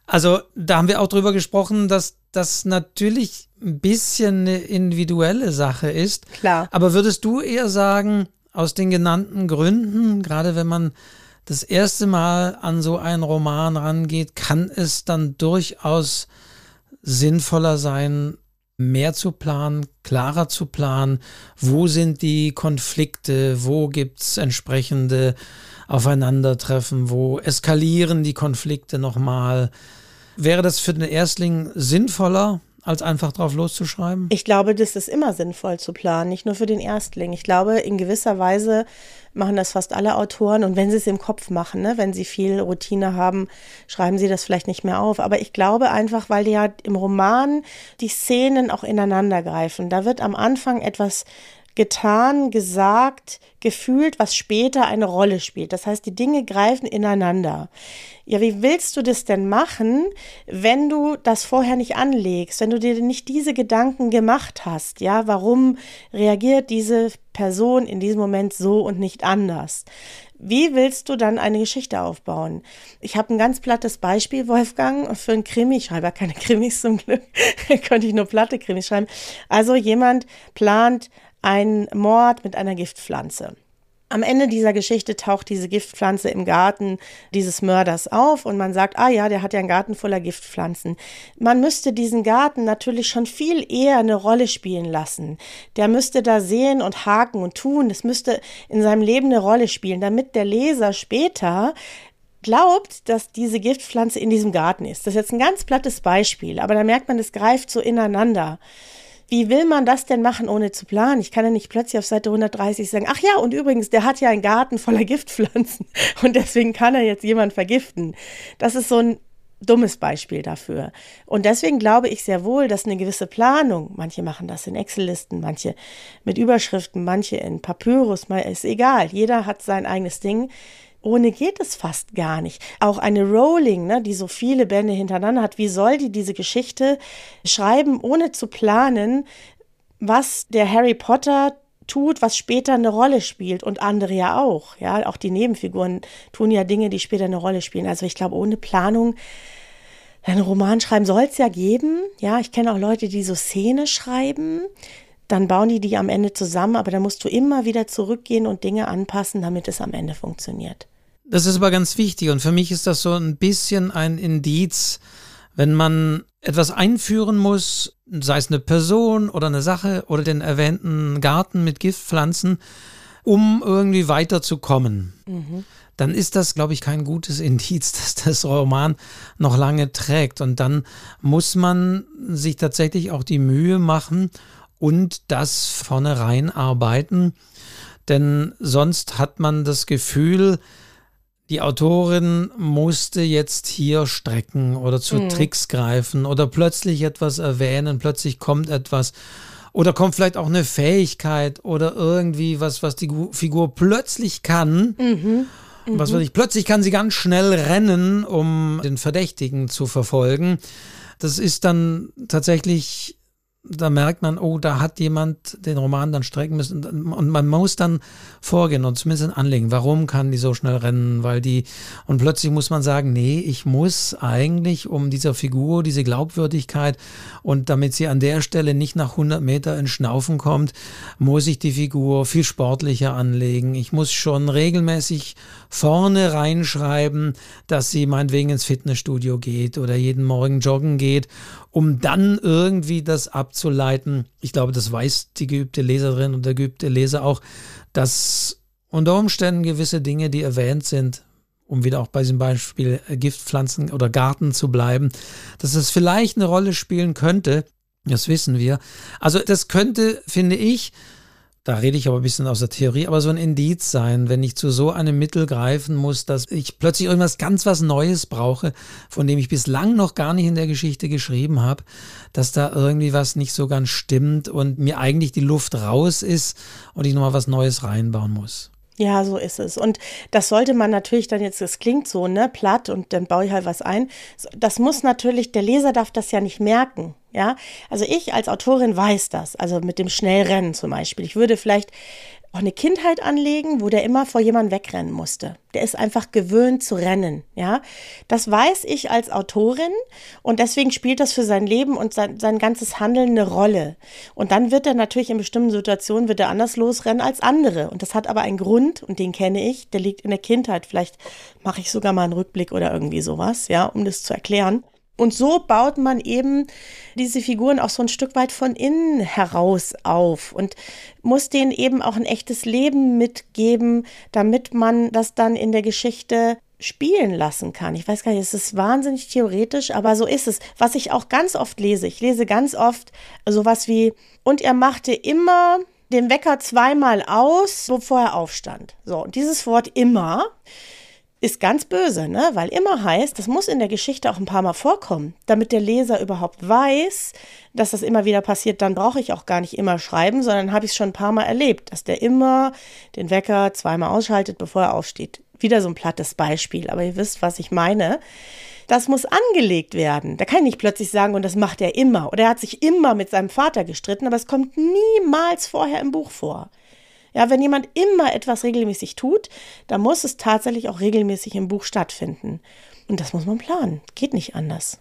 A: Also da haben wir auch drüber gesprochen, dass das natürlich ein bisschen eine individuelle Sache ist.
B: Klar.
A: Aber würdest du eher sagen, aus den genannten Gründen, gerade wenn man das erste Mal an so einen Roman rangeht, kann es dann durchaus sinnvoller sein, mehr zu planen, klarer zu planen, wo sind die Konflikte, wo gibt es entsprechende Aufeinandertreffen, wo eskalieren die Konflikte nochmal. Wäre das für den Erstling sinnvoller, als einfach drauf loszuschreiben?
B: Ich glaube, das ist immer sinnvoll zu planen, nicht nur für den Erstling. Ich glaube, in gewisser Weise machen das fast alle Autoren und wenn sie es im Kopf machen, ne, wenn sie viel Routine haben, schreiben sie das vielleicht nicht mehr auf. Aber ich glaube einfach, weil ja im Roman die Szenen auch ineinander greifen. Da wird am Anfang etwas getan, gesagt, gefühlt, was später eine Rolle spielt. Das heißt, die Dinge greifen ineinander. Ja, wie willst du das denn machen, wenn du das vorher nicht anlegst, wenn du dir nicht diese Gedanken gemacht hast? Ja, warum reagiert diese Person in diesem Moment so und nicht anders? Wie willst du dann eine Geschichte aufbauen? Ich habe ein ganz plattes Beispiel, Wolfgang, für ein Krimi. Ich schreibe ja keine Krimis zum Glück. Konnte ich nur platte Krimis schreiben. Also jemand plant ein Mord mit einer Giftpflanze. Am Ende dieser Geschichte taucht diese Giftpflanze im Garten dieses Mörders auf und man sagt, ah ja, der hat ja einen Garten voller Giftpflanzen. Man müsste diesen Garten natürlich schon viel eher eine Rolle spielen lassen. Der müsste da sehen und haken und tun. Das müsste in seinem Leben eine Rolle spielen, damit der Leser später glaubt, dass diese Giftpflanze in diesem Garten ist. Das ist jetzt ein ganz plattes Beispiel, aber da merkt man, es greift so ineinander. Wie will man das denn machen, ohne zu planen? Ich kann ja nicht plötzlich auf Seite 130 sagen, ach ja, und übrigens, der hat ja einen Garten voller Giftpflanzen und deswegen kann er jetzt jemand vergiften. Das ist so ein dummes Beispiel dafür. Und deswegen glaube ich sehr wohl, dass eine gewisse Planung, manche machen das in Excel-Listen, manche mit Überschriften, manche in Papyrus, ist egal, jeder hat sein eigenes Ding, ohne geht es fast gar nicht. Auch eine Rowling, ne, die so viele Bände hintereinander hat, wie soll die diese Geschichte schreiben, ohne zu planen, was der Harry Potter tut, was später eine Rolle spielt und andere ja auch. Ja, auch die Nebenfiguren tun ja Dinge, die später eine Rolle spielen. Also ich glaube, ohne Planung einen Roman schreiben soll es ja geben. Ja, ich kenne auch Leute, die so Szene schreiben. Dann bauen die die am Ende zusammen, aber da musst du immer wieder zurückgehen und Dinge anpassen, damit es am Ende funktioniert.
A: Das ist aber ganz wichtig und für mich ist das so ein bisschen ein Indiz, wenn man etwas einführen muss, sei es eine Person oder eine Sache oder den erwähnten Garten mit Giftpflanzen, um irgendwie weiterzukommen. Mhm. Dann ist das, glaube ich, kein gutes Indiz, dass das Roman noch lange trägt. Und dann muss man sich tatsächlich auch die Mühe machen und das vornherein arbeiten. Denn sonst hat man das Gefühl, die Autorin musste jetzt hier strecken oder zu mhm. Tricks greifen oder plötzlich etwas erwähnen, plötzlich kommt etwas oder kommt vielleicht auch eine Fähigkeit oder irgendwie was, was die Figur plötzlich kann. Mhm. Mhm. Was weiß ich, plötzlich kann sie ganz schnell rennen, um den Verdächtigen zu verfolgen. Das ist dann tatsächlich da merkt man, oh, da hat jemand den Roman dann strecken müssen. Und man muss dann vorgehen und zumindest anlegen, warum kann die so schnell rennen, weil die und plötzlich muss man sagen, nee, ich muss eigentlich um dieser Figur diese Glaubwürdigkeit und damit sie an der Stelle nicht nach 100 Meter in Schnaufen kommt, muss ich die Figur viel sportlicher anlegen. Ich muss schon regelmäßig vorne reinschreiben, dass sie meinetwegen ins Fitnessstudio geht oder jeden Morgen joggen geht um dann irgendwie das abzuleiten. Ich glaube, das weiß die geübte Leserin und der geübte Leser auch, dass unter Umständen gewisse Dinge, die erwähnt sind, um wieder auch bei diesem Beispiel Giftpflanzen oder Garten zu bleiben, dass es vielleicht eine Rolle spielen könnte. Das wissen wir. Also das könnte, finde ich, da rede ich aber ein bisschen aus der Theorie, aber so ein Indiz sein, wenn ich zu so einem Mittel greifen muss, dass ich plötzlich irgendwas ganz was Neues brauche, von dem ich bislang noch gar nicht in der Geschichte geschrieben habe, dass da irgendwie was nicht so ganz stimmt und mir eigentlich die Luft raus ist und ich nochmal was Neues reinbauen muss.
B: Ja, so ist es. Und das sollte man natürlich dann jetzt, das klingt so, ne, platt und dann baue ich halt was ein. Das muss natürlich, der Leser darf das ja nicht merken. Ja, also ich als Autorin weiß das, also mit dem Schnellrennen zum Beispiel. Ich würde vielleicht auch eine Kindheit anlegen, wo der immer vor jemandem wegrennen musste. Der ist einfach gewöhnt zu rennen, ja. Das weiß ich als Autorin und deswegen spielt das für sein Leben und sein, sein ganzes Handeln eine Rolle. Und dann wird er natürlich in bestimmten Situationen wird er anders losrennen als andere. Und das hat aber einen Grund und den kenne ich, der liegt in der Kindheit. Vielleicht mache ich sogar mal einen Rückblick oder irgendwie sowas, ja, um das zu erklären. Und so baut man eben diese Figuren auch so ein Stück weit von innen heraus auf und muss denen eben auch ein echtes Leben mitgeben, damit man das dann in der Geschichte spielen lassen kann. Ich weiß gar nicht, es ist wahnsinnig theoretisch, aber so ist es. Was ich auch ganz oft lese, ich lese ganz oft sowas wie, und er machte immer den Wecker zweimal aus, bevor er aufstand. So, und dieses Wort immer ist ganz böse, ne? Weil immer heißt, das muss in der Geschichte auch ein paar Mal vorkommen, damit der Leser überhaupt weiß, dass das immer wieder passiert. Dann brauche ich auch gar nicht immer schreiben, sondern habe ich es schon ein paar Mal erlebt, dass der immer den Wecker zweimal ausschaltet, bevor er aufsteht. Wieder so ein plattes Beispiel, aber ihr wisst, was ich meine. Das muss angelegt werden. Da kann ich nicht plötzlich sagen, und das macht er immer. Oder er hat sich immer mit seinem Vater gestritten, aber es kommt niemals vorher im Buch vor. Ja, wenn jemand immer etwas regelmäßig tut, dann muss es tatsächlich auch regelmäßig im Buch stattfinden. Und das muss man planen. Geht nicht anders.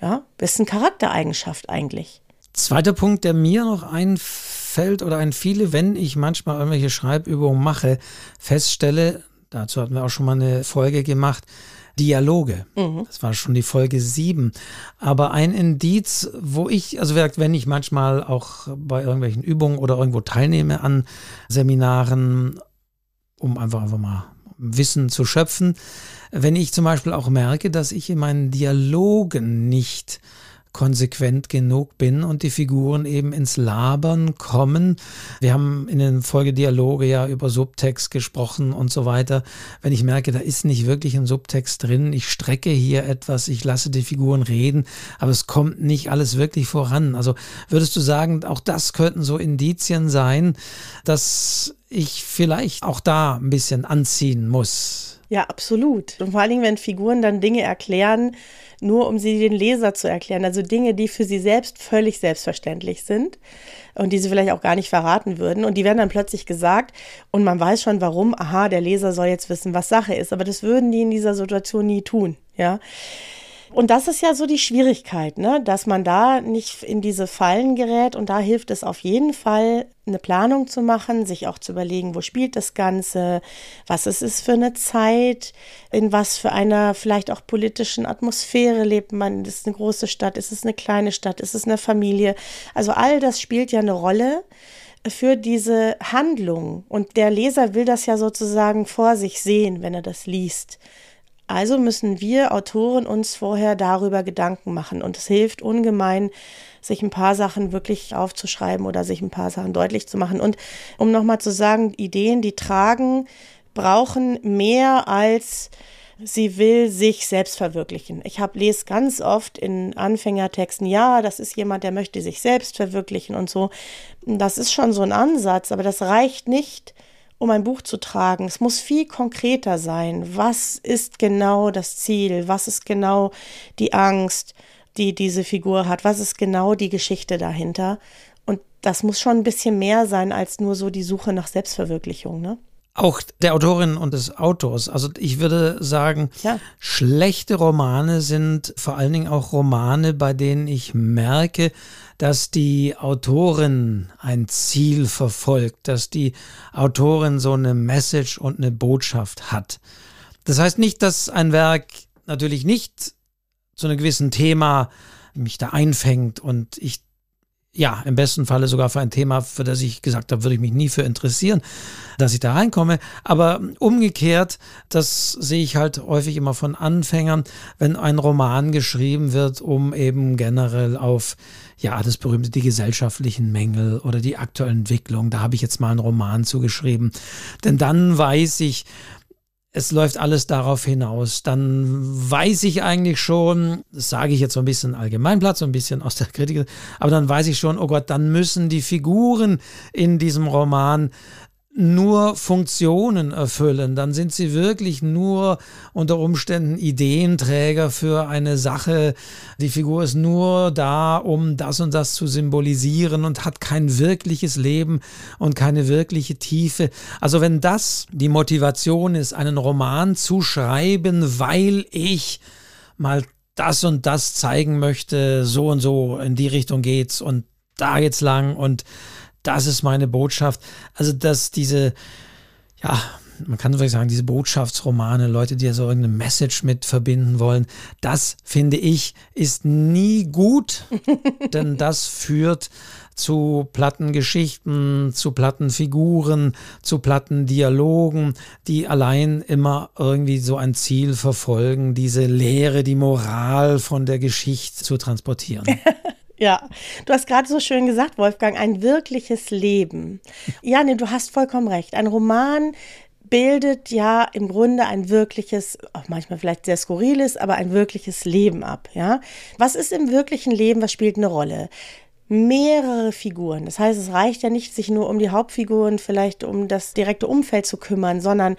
B: Ja, das ist eine Charaktereigenschaft eigentlich.
A: Zweiter Punkt, der mir noch einfällt oder ein viele, wenn ich manchmal irgendwelche Schreibübungen mache, feststelle, dazu hatten wir auch schon mal eine Folge gemacht, Dialoge. Mhm. Das war schon die Folge 7. Aber ein Indiz, wo ich, also wenn ich manchmal auch bei irgendwelchen Übungen oder irgendwo teilnehme an Seminaren, um einfach, einfach mal Wissen zu schöpfen, wenn ich zum Beispiel auch merke, dass ich in meinen Dialogen nicht konsequent genug bin und die Figuren eben ins Labern kommen. Wir haben in den Folgedialoge ja über Subtext gesprochen und so weiter. Wenn ich merke, da ist nicht wirklich ein Subtext drin, ich strecke hier etwas, ich lasse die Figuren reden, aber es kommt nicht alles wirklich voran. Also würdest du sagen, auch das könnten so Indizien sein, dass ich vielleicht auch da ein bisschen anziehen muss?
B: Ja, absolut. Und vor allen Dingen, wenn Figuren dann Dinge erklären, nur um sie den Leser zu erklären. Also Dinge, die für sie selbst völlig selbstverständlich sind und die sie vielleicht auch gar nicht verraten würden. Und die werden dann plötzlich gesagt und man weiß schon warum. Aha, der Leser soll jetzt wissen, was Sache ist. Aber das würden die in dieser Situation nie tun. Ja. Und das ist ja so die Schwierigkeit, ne? dass man da nicht in diese Fallen gerät. Und da hilft es auf jeden Fall, eine Planung zu machen, sich auch zu überlegen, wo spielt das Ganze, was ist es für eine Zeit, in was für einer vielleicht auch politischen Atmosphäre lebt man. Ist es eine große Stadt, ist es eine kleine Stadt, ist es eine Familie? Also all das spielt ja eine Rolle für diese Handlung. Und der Leser will das ja sozusagen vor sich sehen, wenn er das liest. Also müssen wir Autoren uns vorher darüber Gedanken machen. Und es hilft ungemein, sich ein paar Sachen wirklich aufzuschreiben oder sich ein paar Sachen deutlich zu machen. Und um nochmal zu sagen, Ideen, die tragen, brauchen mehr als sie will sich selbst verwirklichen. Ich habe lese ganz oft in Anfängertexten, ja, das ist jemand, der möchte sich selbst verwirklichen und so. Das ist schon so ein Ansatz, aber das reicht nicht, um ein Buch zu tragen. Es muss viel konkreter sein. Was ist genau das Ziel? Was ist genau die Angst, die diese Figur hat? Was ist genau die Geschichte dahinter? Und das muss schon ein bisschen mehr sein als nur so die Suche nach Selbstverwirklichung, ne?
A: Auch der Autorin und des Autors. Also ich würde sagen, ja. schlechte Romane sind vor allen Dingen auch Romane, bei denen ich merke, dass die Autorin ein Ziel verfolgt, dass die Autorin so eine Message und eine Botschaft hat. Das heißt nicht, dass ein Werk natürlich nicht zu einem gewissen Thema mich da einfängt und ich ja, im besten Falle sogar für ein Thema, für das ich gesagt habe, würde ich mich nie für interessieren, dass ich da reinkomme. Aber umgekehrt, das sehe ich halt häufig immer von Anfängern, wenn ein Roman geschrieben wird, um eben generell auf, ja, das berühmte, die gesellschaftlichen Mängel oder die aktuelle Entwicklung, da habe ich jetzt mal einen Roman zugeschrieben. Denn dann weiß ich, es läuft alles darauf hinaus, dann weiß ich eigentlich schon, das sage ich jetzt so ein bisschen Allgemeinplatz, so ein bisschen aus der Kritik, aber dann weiß ich schon, oh Gott, dann müssen die Figuren in diesem Roman nur Funktionen erfüllen, dann sind sie wirklich nur unter Umständen Ideenträger für eine Sache. Die Figur ist nur da, um das und das zu symbolisieren und hat kein wirkliches Leben und keine wirkliche Tiefe. Also wenn das die Motivation ist, einen Roman zu schreiben, weil ich mal das und das zeigen möchte, so und so in die Richtung geht's und da jetzt lang und das ist meine Botschaft. Also, dass diese, ja, man kann wirklich sagen, diese Botschaftsromane, Leute, die ja so irgendeine Message mit verbinden wollen, das finde ich, ist nie gut, denn das führt zu platten Geschichten, zu platten Figuren, zu platten Dialogen, die allein immer irgendwie so ein Ziel verfolgen, diese Lehre, die Moral von der Geschichte zu transportieren.
B: Ja, du hast gerade so schön gesagt, Wolfgang, ein wirkliches Leben. Ja, nee, du hast vollkommen recht. Ein Roman bildet ja im Grunde ein wirkliches, auch manchmal vielleicht sehr skurriles, aber ein wirkliches Leben ab. Ja, was ist im wirklichen Leben? Was spielt eine Rolle? mehrere Figuren. Das heißt, es reicht ja nicht, sich nur um die Hauptfiguren, vielleicht um das direkte Umfeld zu kümmern, sondern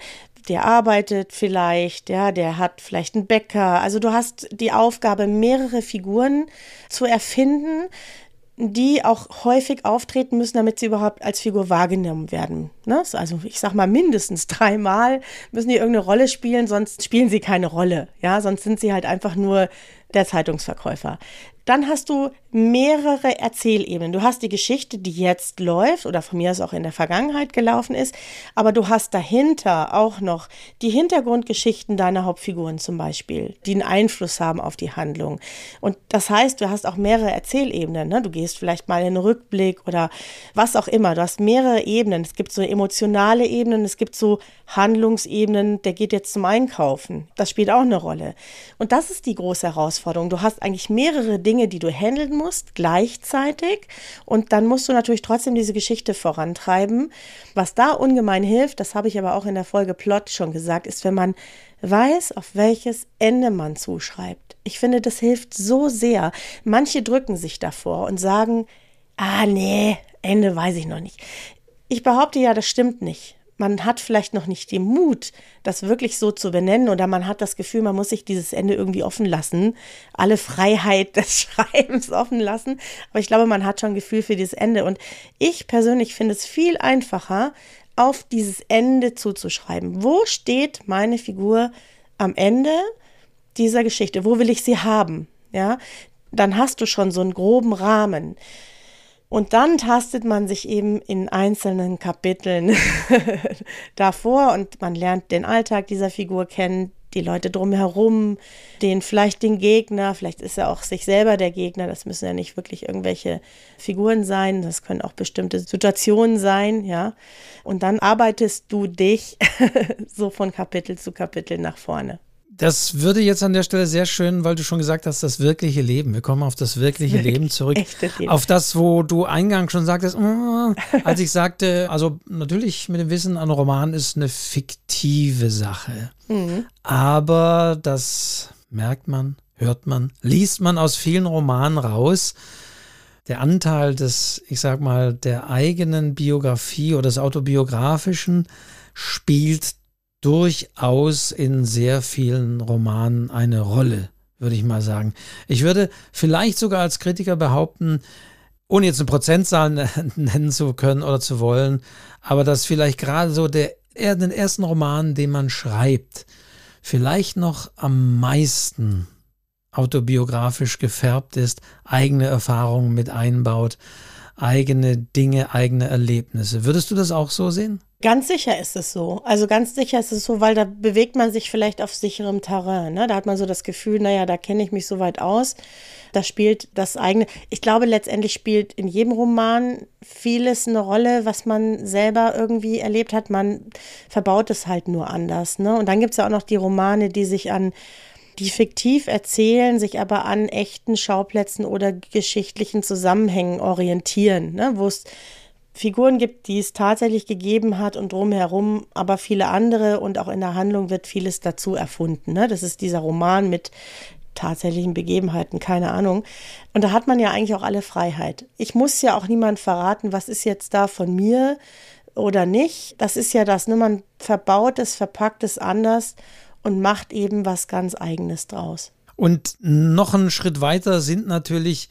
B: der arbeitet vielleicht, ja, der hat vielleicht einen Bäcker. Also du hast die Aufgabe, mehrere Figuren zu erfinden, die auch häufig auftreten müssen, damit sie überhaupt als Figur wahrgenommen werden. Ne? Also ich sag mal mindestens dreimal müssen die irgendeine Rolle spielen, sonst spielen sie keine Rolle. Ja, sonst sind sie halt einfach nur der Zeitungsverkäufer. Dann hast du mehrere Erzählebenen. Du hast die Geschichte, die jetzt läuft oder von mir aus auch in der Vergangenheit gelaufen ist, aber du hast dahinter auch noch die Hintergrundgeschichten deiner Hauptfiguren zum Beispiel, die einen Einfluss haben auf die Handlung. Und das heißt, du hast auch mehrere Erzählebenen. Ne? Du gehst vielleicht mal in einen Rückblick oder was auch immer. Du hast mehrere Ebenen. Es gibt so emotionale Ebenen, es gibt so Handlungsebenen, der geht jetzt zum Einkaufen. Das spielt auch eine Rolle. Und das ist die große Herausforderung. Du hast eigentlich mehrere Dinge, Dinge, die du handeln musst, gleichzeitig. Und dann musst du natürlich trotzdem diese Geschichte vorantreiben. Was da ungemein hilft, das habe ich aber auch in der Folge Plot schon gesagt, ist, wenn man weiß, auf welches Ende man zuschreibt. Ich finde, das hilft so sehr. Manche drücken sich davor und sagen, ah nee, Ende weiß ich noch nicht. Ich behaupte ja, das stimmt nicht man hat vielleicht noch nicht den Mut, das wirklich so zu benennen oder man hat das Gefühl, man muss sich dieses Ende irgendwie offen lassen, alle Freiheit des Schreibens offen lassen. Aber ich glaube, man hat schon ein Gefühl für dieses Ende. Und ich persönlich finde es viel einfacher, auf dieses Ende zuzuschreiben. Wo steht meine Figur am Ende? dieser Geschichte? Wo will ich sie haben? Ja, dann hast du schon so einen groben Rahmen. Und dann tastet man sich eben in einzelnen Kapiteln davor und man lernt den Alltag dieser Figur kennen, die Leute drumherum, den vielleicht den Gegner, vielleicht ist er auch sich selber der Gegner, das müssen ja nicht wirklich irgendwelche Figuren sein, das können auch bestimmte Situationen sein, ja. Und dann arbeitest du dich so von Kapitel zu Kapitel nach vorne.
A: Das würde jetzt an der Stelle sehr schön, weil du schon gesagt hast, das wirkliche Leben. Wir kommen auf das wirkliche Wirklich Leben zurück. Leben. Auf das, wo du eingangs schon sagtest, mm, als ich sagte, also natürlich mit dem Wissen, ein Roman ist eine fiktive Sache. Mhm. Aber das merkt man, hört man, liest man aus vielen Romanen raus. Der Anteil des, ich sag mal, der eigenen Biografie oder des autobiografischen spielt durchaus in sehr vielen Romanen eine Rolle, würde ich mal sagen. Ich würde vielleicht sogar als Kritiker behaupten, ohne jetzt eine Prozentzahl nennen zu können oder zu wollen, aber dass vielleicht gerade so der, den ersten Roman, den man schreibt, vielleicht noch am meisten autobiografisch gefärbt ist, eigene Erfahrungen mit einbaut, eigene Dinge, eigene Erlebnisse. Würdest du das auch so sehen?
B: Ganz sicher ist es so. Also ganz sicher ist es so, weil da bewegt man sich vielleicht auf sicherem Terrain. Ne? Da hat man so das Gefühl, naja, da kenne ich mich so weit aus. Da spielt das eigene. Ich glaube, letztendlich spielt in jedem Roman vieles eine Rolle, was man selber irgendwie erlebt hat. Man verbaut es halt nur anders. Ne? Und dann gibt es ja auch noch die Romane, die sich an die fiktiv erzählen, sich aber an echten Schauplätzen oder geschichtlichen Zusammenhängen orientieren, ne? wo es Figuren gibt, die es tatsächlich gegeben hat und drumherum aber viele andere und auch in der Handlung wird vieles dazu erfunden. Ne? Das ist dieser Roman mit tatsächlichen Begebenheiten, keine Ahnung. Und da hat man ja eigentlich auch alle Freiheit. Ich muss ja auch niemand verraten, was ist jetzt da von mir oder nicht. Das ist ja das, ne? man verbaut es, verpackt es anders und macht eben was ganz eigenes draus.
A: Und noch einen Schritt weiter sind natürlich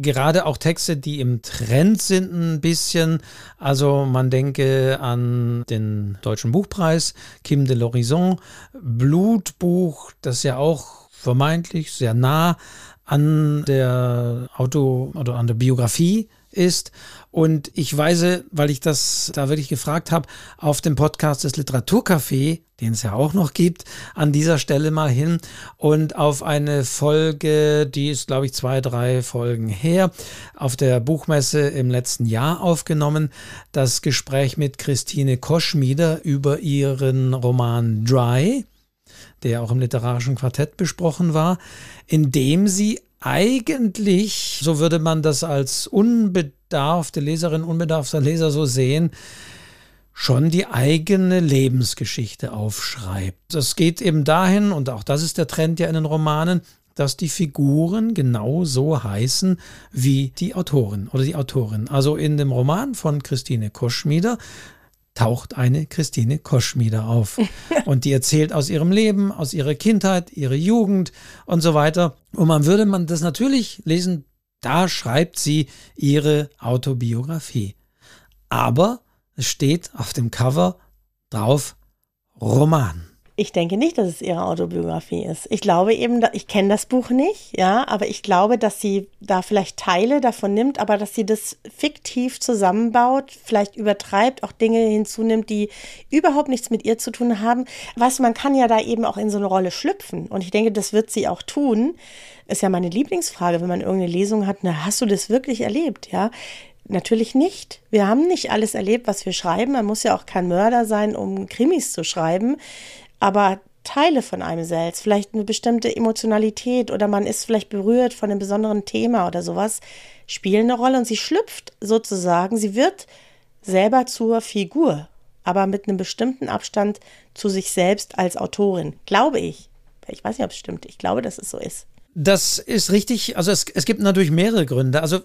A: gerade auch Texte, die im Trend sind ein bisschen. Also man denke an den Deutschen Buchpreis, Kim de l'Horizon, Blutbuch, das ja auch vermeintlich sehr nah an der Auto oder an der Biografie ist. Und ich weise, weil ich das da wirklich gefragt habe, auf dem Podcast des Literaturcafé, den es ja auch noch gibt, an dieser Stelle mal hin und auf eine Folge, die ist, glaube ich, zwei, drei Folgen her, auf der Buchmesse im letzten Jahr aufgenommen. Das Gespräch mit Christine Koschmieder über ihren Roman Dry der auch im literarischen Quartett besprochen war, in dem sie eigentlich, so würde man das als unbedarfte Leserin, unbedarfter Leser so sehen, schon die eigene Lebensgeschichte aufschreibt. Das geht eben dahin, und auch das ist der Trend ja in den Romanen, dass die Figuren genau so heißen wie die Autorin oder die Autorin. Also in dem Roman von Christine Koschmieder taucht eine Christine Koschmieder auf. Und die erzählt aus ihrem Leben, aus ihrer Kindheit, ihrer Jugend und so weiter. Und man würde man das natürlich lesen, da schreibt sie ihre Autobiografie. Aber es steht auf dem Cover drauf Roman.
B: Ich denke nicht, dass es ihre Autobiografie ist. Ich glaube eben, ich kenne das Buch nicht, ja, aber ich glaube, dass sie da vielleicht Teile davon nimmt, aber dass sie das fiktiv zusammenbaut, vielleicht übertreibt, auch Dinge hinzunimmt, die überhaupt nichts mit ihr zu tun haben. Weißt du, man kann ja da eben auch in so eine Rolle schlüpfen und ich denke, das wird sie auch tun. Ist ja meine Lieblingsfrage, wenn man irgendeine Lesung hat, na, hast du das wirklich erlebt, ja? Natürlich nicht. Wir haben nicht alles erlebt, was wir schreiben. Man muss ja auch kein Mörder sein, um Krimis zu schreiben aber Teile von einem selbst, vielleicht eine bestimmte Emotionalität oder man ist vielleicht berührt von einem besonderen Thema oder sowas, spielen eine Rolle und sie schlüpft sozusagen, sie wird selber zur Figur, aber mit einem bestimmten Abstand zu sich selbst als Autorin, glaube ich. Ich weiß nicht, ob es stimmt. Ich glaube, dass es so ist.
A: Das ist richtig. Also es, es gibt natürlich mehrere Gründe. Also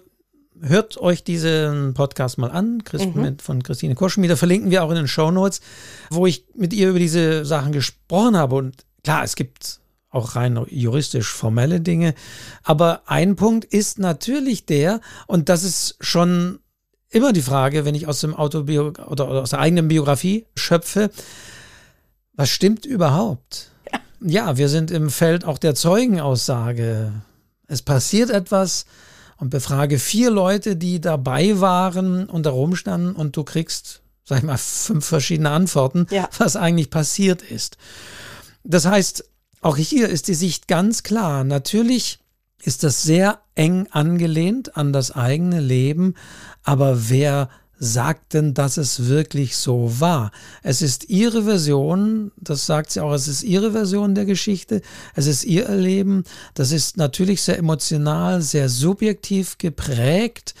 A: hört euch diesen Podcast mal an, Christ, mhm. mit, von Christine Koschmieder, verlinken wir auch in den Show Notes, wo ich mit ihr über diese Sachen gesprochen habe. Und klar, es gibt auch rein juristisch formelle Dinge. Aber ein Punkt ist natürlich der, und das ist schon immer die Frage, wenn ich aus dem Autobio oder aus der eigenen Biografie schöpfe, was stimmt überhaupt? ja, wir sind im Feld auch der Zeugenaussage. Es passiert etwas und befrage vier Leute, die dabei waren und da rumstanden und du kriegst, sag ich mal, fünf verschiedene Antworten, ja. was eigentlich passiert ist. Das heißt, auch hier ist die Sicht ganz klar. Natürlich ist das sehr eng angelehnt an das eigene Leben, aber wer sagt denn, dass es wirklich so war? Es ist ihre Version, das sagt sie auch, es ist ihre Version der Geschichte, es ist ihr Erleben, das ist natürlich sehr emotional, sehr subjektiv geprägt.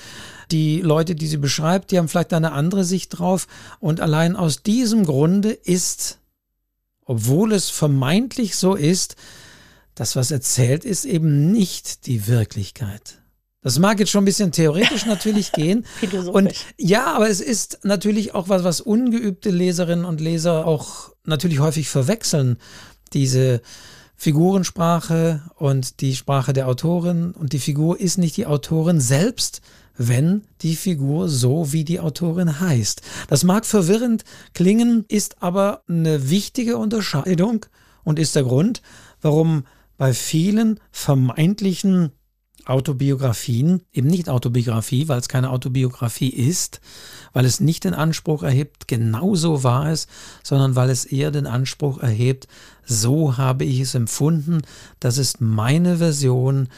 A: Die Leute, die sie beschreibt, die haben vielleicht eine andere Sicht drauf und allein aus diesem Grunde ist, obwohl es vermeintlich so ist, das, was erzählt ist, eben nicht die Wirklichkeit. Das mag jetzt schon ein bisschen theoretisch natürlich gehen. und ja, aber es ist natürlich auch was, was ungeübte Leserinnen und Leser auch natürlich häufig verwechseln. Diese Figurensprache und die Sprache der Autorin. Und die Figur ist nicht die Autorin selbst, wenn die Figur so wie die Autorin heißt. Das mag verwirrend klingen, ist aber eine wichtige Unterscheidung und ist der Grund, warum bei vielen vermeintlichen Autobiografien, eben nicht Autobiografie, weil es keine Autobiografie ist, weil es nicht den Anspruch erhebt, genauso war es, sondern weil es eher den Anspruch erhebt, so habe ich es empfunden, das ist meine Version,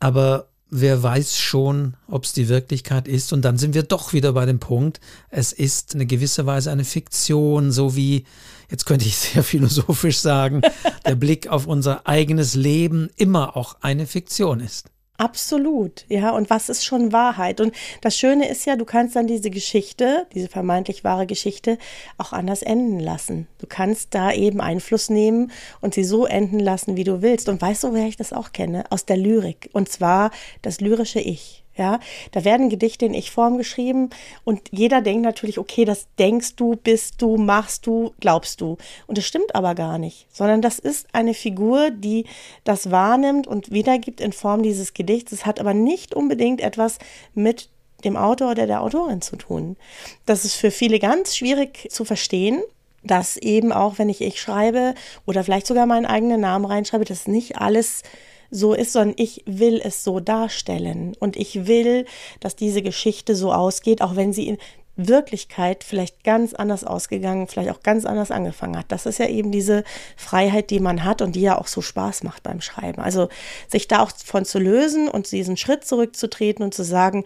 A: aber wer weiß schon, ob es die Wirklichkeit ist. Und dann sind wir doch wieder bei dem Punkt, es ist eine gewisse Weise eine Fiktion, so wie, jetzt könnte ich sehr philosophisch sagen, der Blick auf unser eigenes Leben immer auch eine Fiktion ist.
B: Absolut, ja. Und was ist schon Wahrheit? Und das Schöne ist ja, du kannst dann diese Geschichte, diese vermeintlich wahre Geschichte, auch anders enden lassen. Du kannst da eben Einfluss nehmen und sie so enden lassen, wie du willst. Und weißt du, woher ich das auch kenne? Aus der Lyrik. Und zwar das lyrische Ich. Ja, da werden Gedichte in Ich-Form geschrieben und jeder denkt natürlich, okay, das denkst du, bist du, machst du, glaubst du. Und das stimmt aber gar nicht, sondern das ist eine Figur, die das wahrnimmt und wiedergibt in Form dieses Gedichts. Es hat aber nicht unbedingt etwas mit dem Autor oder der Autorin zu tun. Das ist für viele ganz schwierig zu verstehen dass eben auch, wenn ich ich schreibe oder vielleicht sogar meinen eigenen Namen reinschreibe, dass nicht alles so ist, sondern ich will es so darstellen und ich will, dass diese Geschichte so ausgeht, auch wenn sie in Wirklichkeit vielleicht ganz anders ausgegangen, vielleicht auch ganz anders angefangen hat. Das ist ja eben diese Freiheit, die man hat und die ja auch so Spaß macht beim Schreiben. Also sich da auch von zu lösen und diesen Schritt zurückzutreten und zu sagen,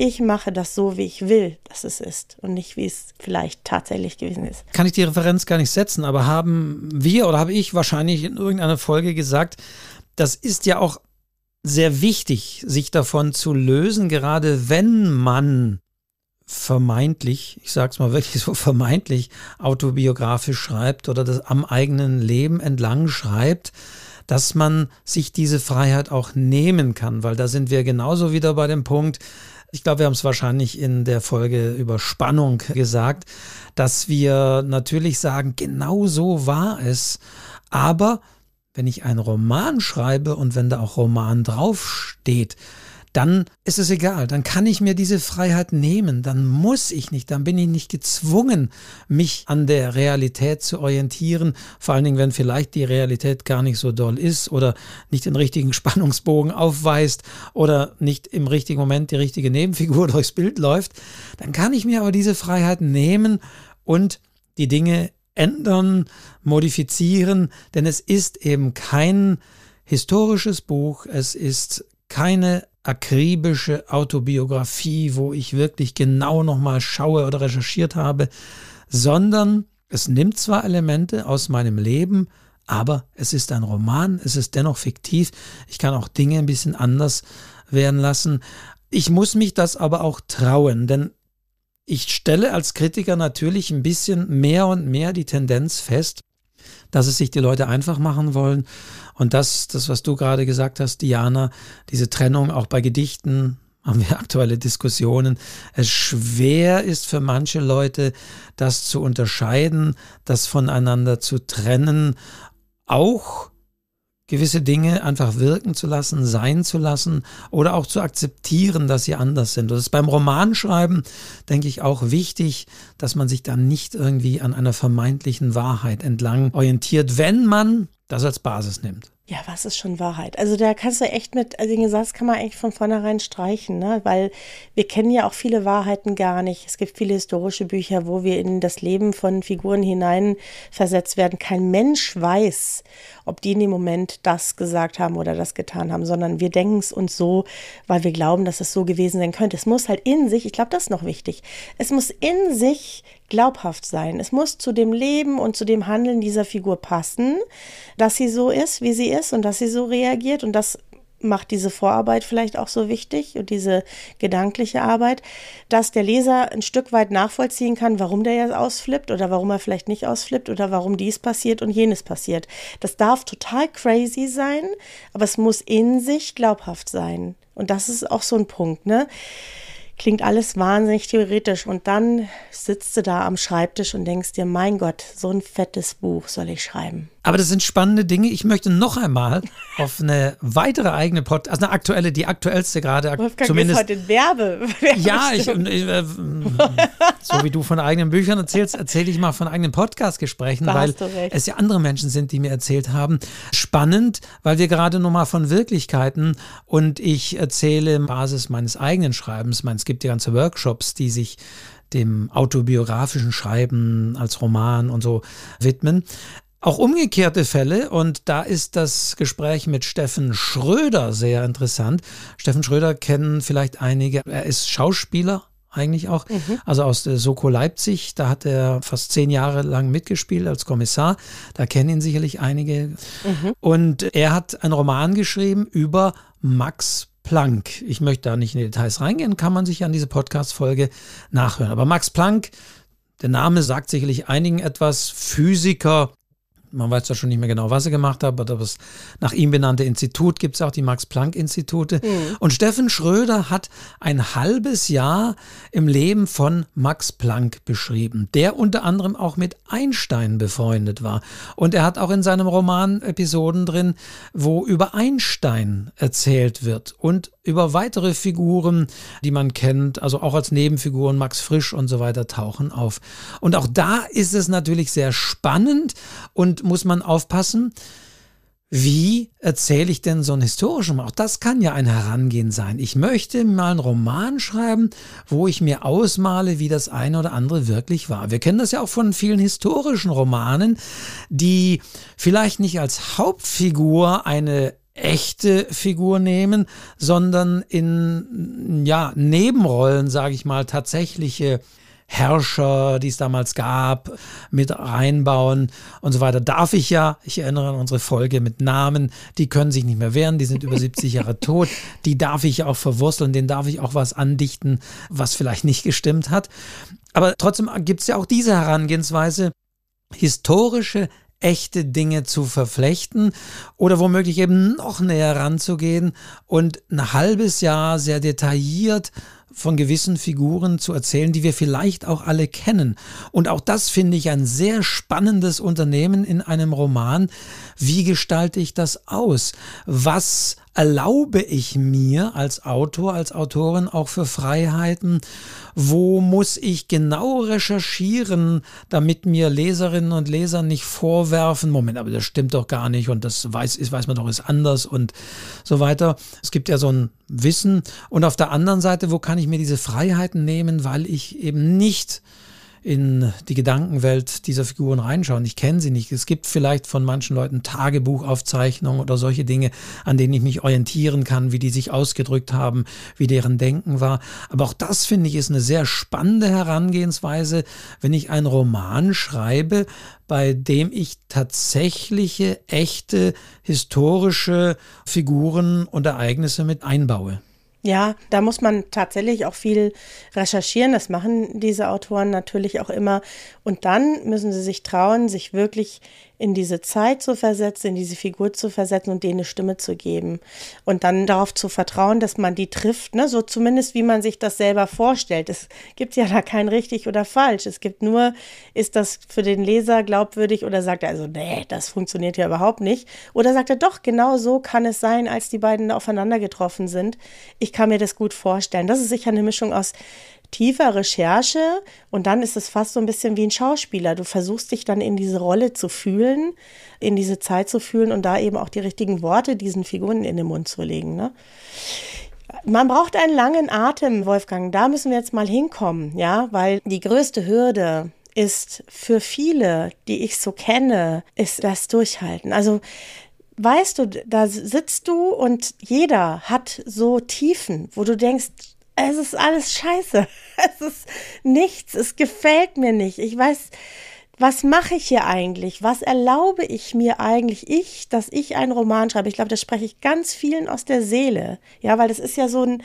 B: ich mache das so, wie ich will, dass es ist und nicht, wie es vielleicht tatsächlich gewesen ist.
A: Kann ich die Referenz gar nicht setzen, aber haben wir oder habe ich wahrscheinlich in irgendeiner Folge gesagt, das ist ja auch sehr wichtig, sich davon zu lösen, gerade wenn man vermeintlich, ich sage es mal wirklich so vermeintlich, autobiografisch schreibt oder das am eigenen Leben entlang schreibt, dass man sich diese Freiheit auch nehmen kann, weil da sind wir genauso wieder bei dem Punkt, ich glaube, wir haben es wahrscheinlich in der Folge über Spannung gesagt, dass wir natürlich sagen, genau so war es, aber wenn ich einen Roman schreibe und wenn da auch Roman draufsteht, dann ist es egal, dann kann ich mir diese Freiheit nehmen, dann muss ich nicht, dann bin ich nicht gezwungen, mich an der Realität zu orientieren, vor allen Dingen, wenn vielleicht die Realität gar nicht so doll ist oder nicht den richtigen Spannungsbogen aufweist oder nicht im richtigen Moment die richtige Nebenfigur durchs Bild läuft, dann kann ich mir aber diese Freiheit nehmen und die Dinge ändern, modifizieren, denn es ist eben kein historisches Buch, es ist keine akribische Autobiografie, wo ich wirklich genau nochmal schaue oder recherchiert habe, sondern es nimmt zwar Elemente aus meinem Leben, aber es ist ein Roman, es ist dennoch fiktiv. Ich kann auch Dinge ein bisschen anders werden lassen. Ich muss mich das aber auch trauen, denn ich stelle als Kritiker natürlich ein bisschen mehr und mehr die Tendenz fest, dass es sich die Leute einfach machen wollen. Und das, das, was du gerade gesagt hast, Diana, diese Trennung auch bei Gedichten, haben wir aktuelle Diskussionen. Es schwer ist für manche Leute, das zu unterscheiden, das voneinander zu trennen, auch gewisse Dinge einfach wirken zu lassen, sein zu lassen oder auch zu akzeptieren, dass sie anders sind. Das ist beim Romanschreiben, denke ich, auch wichtig, dass man sich da nicht irgendwie an einer vermeintlichen Wahrheit entlang orientiert, wenn man das als Basis nimmt.
B: Ja, was ist schon Wahrheit? Also da kannst du echt mit, also den Satz kann man echt von vornherein streichen, ne? weil wir kennen ja auch viele Wahrheiten gar nicht. Es gibt viele historische Bücher, wo wir in das Leben von Figuren hineinversetzt werden. Kein Mensch weiß, ob die in dem Moment das gesagt haben oder das getan haben, sondern wir denken es uns so, weil wir glauben, dass es so gewesen sein könnte. Es muss halt in sich, ich glaube, das ist noch wichtig, es muss in sich glaubhaft sein. Es muss zu dem Leben und zu dem Handeln dieser Figur passen, dass sie so ist, wie sie ist und dass sie so reagiert und das macht diese Vorarbeit vielleicht auch so wichtig und diese gedankliche Arbeit, dass der Leser ein Stück weit nachvollziehen kann, warum der jetzt ausflippt oder warum er vielleicht nicht ausflippt oder warum dies passiert und jenes passiert. Das darf total crazy sein, aber es muss in sich glaubhaft sein. Und das ist auch so ein Punkt, ne? Klingt alles wahnsinnig theoretisch und dann sitzt du da am Schreibtisch und denkst dir, mein Gott, so ein fettes Buch soll ich schreiben.
A: Aber das sind spannende Dinge. Ich möchte noch einmal auf eine weitere eigene Pod, also eine aktuelle, die aktuellste gerade,
B: Wolfgang zumindest. Heute Werbe.
A: ja, ich, äh, so wie du von eigenen Büchern erzählst, erzähle ich mal von eigenen Podcast-Gesprächen, weil es ja andere Menschen sind, die mir erzählt haben. Spannend, weil wir gerade nochmal von Wirklichkeiten und ich erzähle Basis meines eigenen Schreibens, meines gibt ja ganze Workshops, die sich dem autobiografischen Schreiben als Roman und so widmen. Auch umgekehrte Fälle und da ist das Gespräch mit Steffen Schröder sehr interessant. Steffen Schröder kennen vielleicht einige. Er ist Schauspieler eigentlich auch, mhm. also aus der Soko Leipzig. Da hat er fast zehn Jahre lang mitgespielt als Kommissar. Da kennen ihn sicherlich einige. Mhm. Und er hat einen Roman geschrieben über Max Planck. Ich möchte da nicht in die Details reingehen, kann man sich an diese Podcast-Folge nachhören. Aber Max Planck, der Name sagt sicherlich einigen etwas. Physiker, man weiß ja schon nicht mehr genau, was er gemacht hat, aber das nach ihm benannte Institut gibt es auch, die Max-Planck-Institute. Mhm. Und Steffen Schröder hat ein halbes Jahr im Leben von Max Planck beschrieben, der unter anderem auch mit Einstein befreundet war. Und er hat auch in seinem Roman Episoden drin, wo über Einstein erzählt wird und über weitere Figuren, die man kennt, also auch als Nebenfiguren, Max Frisch und so weiter, tauchen auf. Und auch da ist es natürlich sehr spannend und muss man aufpassen, wie erzähle ich denn so einen historischen? Auch das kann ja ein Herangehen sein. Ich möchte mal einen Roman schreiben, wo ich mir ausmale, wie das eine oder andere wirklich war. Wir kennen das ja auch von vielen historischen Romanen, die vielleicht nicht als Hauptfigur eine echte Figur nehmen, sondern in ja, Nebenrollen, sage ich mal, tatsächliche Herrscher, die es damals gab, mit reinbauen und so weiter. Darf ich ja, ich erinnere an unsere Folge mit Namen, die können sich nicht mehr wehren, die sind über 70 Jahre tot, die darf ich ja auch verwursteln, denen darf ich auch was andichten, was vielleicht nicht gestimmt hat. Aber trotzdem gibt es ja auch diese Herangehensweise, historische echte Dinge zu verflechten oder womöglich eben noch näher ranzugehen und ein halbes Jahr sehr detailliert von gewissen Figuren zu erzählen, die wir vielleicht auch alle kennen. Und auch das finde ich ein sehr spannendes Unternehmen in einem Roman. Wie gestalte ich das aus? Was erlaube ich mir als Autor, als Autorin auch für Freiheiten? Wo muss ich genau recherchieren, damit mir Leserinnen und Leser nicht vorwerfen, Moment, aber das stimmt doch gar nicht und das weiß, ist, weiß man doch ist anders und so weiter. Es gibt ja so ein Wissen. Und auf der anderen Seite, wo kann ich mir diese Freiheiten nehmen, weil ich eben nicht in die Gedankenwelt dieser Figuren reinschauen. Ich kenne sie nicht. Es gibt vielleicht von manchen Leuten Tagebuchaufzeichnungen oder solche Dinge, an denen ich mich orientieren kann, wie die sich ausgedrückt haben, wie deren Denken war. Aber auch das finde ich ist eine sehr spannende Herangehensweise, wenn ich einen Roman schreibe, bei dem ich tatsächliche, echte, historische Figuren und Ereignisse mit einbaue.
B: Ja, da muss man tatsächlich auch viel recherchieren. Das machen diese Autoren natürlich auch immer. Und dann müssen sie sich trauen, sich wirklich in diese Zeit zu versetzen, in diese Figur zu versetzen und denen eine Stimme zu geben. Und dann darauf zu vertrauen, dass man die trifft, ne? so zumindest wie man sich das selber vorstellt. Es gibt ja da kein richtig oder falsch. Es gibt nur, ist das für den Leser glaubwürdig oder sagt er also, nee, das funktioniert ja überhaupt nicht. Oder sagt er doch, genau so kann es sein, als die beiden aufeinander getroffen sind. Ich kann mir das gut vorstellen. Das ist sicher eine Mischung aus tiefer Recherche und dann ist es fast so ein bisschen wie ein Schauspieler. Du versuchst dich dann in diese Rolle zu fühlen, in diese Zeit zu fühlen und da eben auch die richtigen Worte diesen Figuren in den Mund zu legen. Ne? Man braucht einen langen Atem, Wolfgang. Da müssen wir jetzt mal hinkommen, ja, weil die größte Hürde ist für viele, die ich so kenne, ist das Durchhalten. Also weißt du, da sitzt du und jeder hat so Tiefen, wo du denkst, es ist alles scheiße. Es ist nichts. Es gefällt mir nicht. Ich weiß, was mache ich hier eigentlich? Was erlaube ich mir eigentlich, ich, dass ich einen Roman schreibe? Ich glaube, das spreche ich ganz vielen aus der Seele. Ja, weil das ist ja so ein,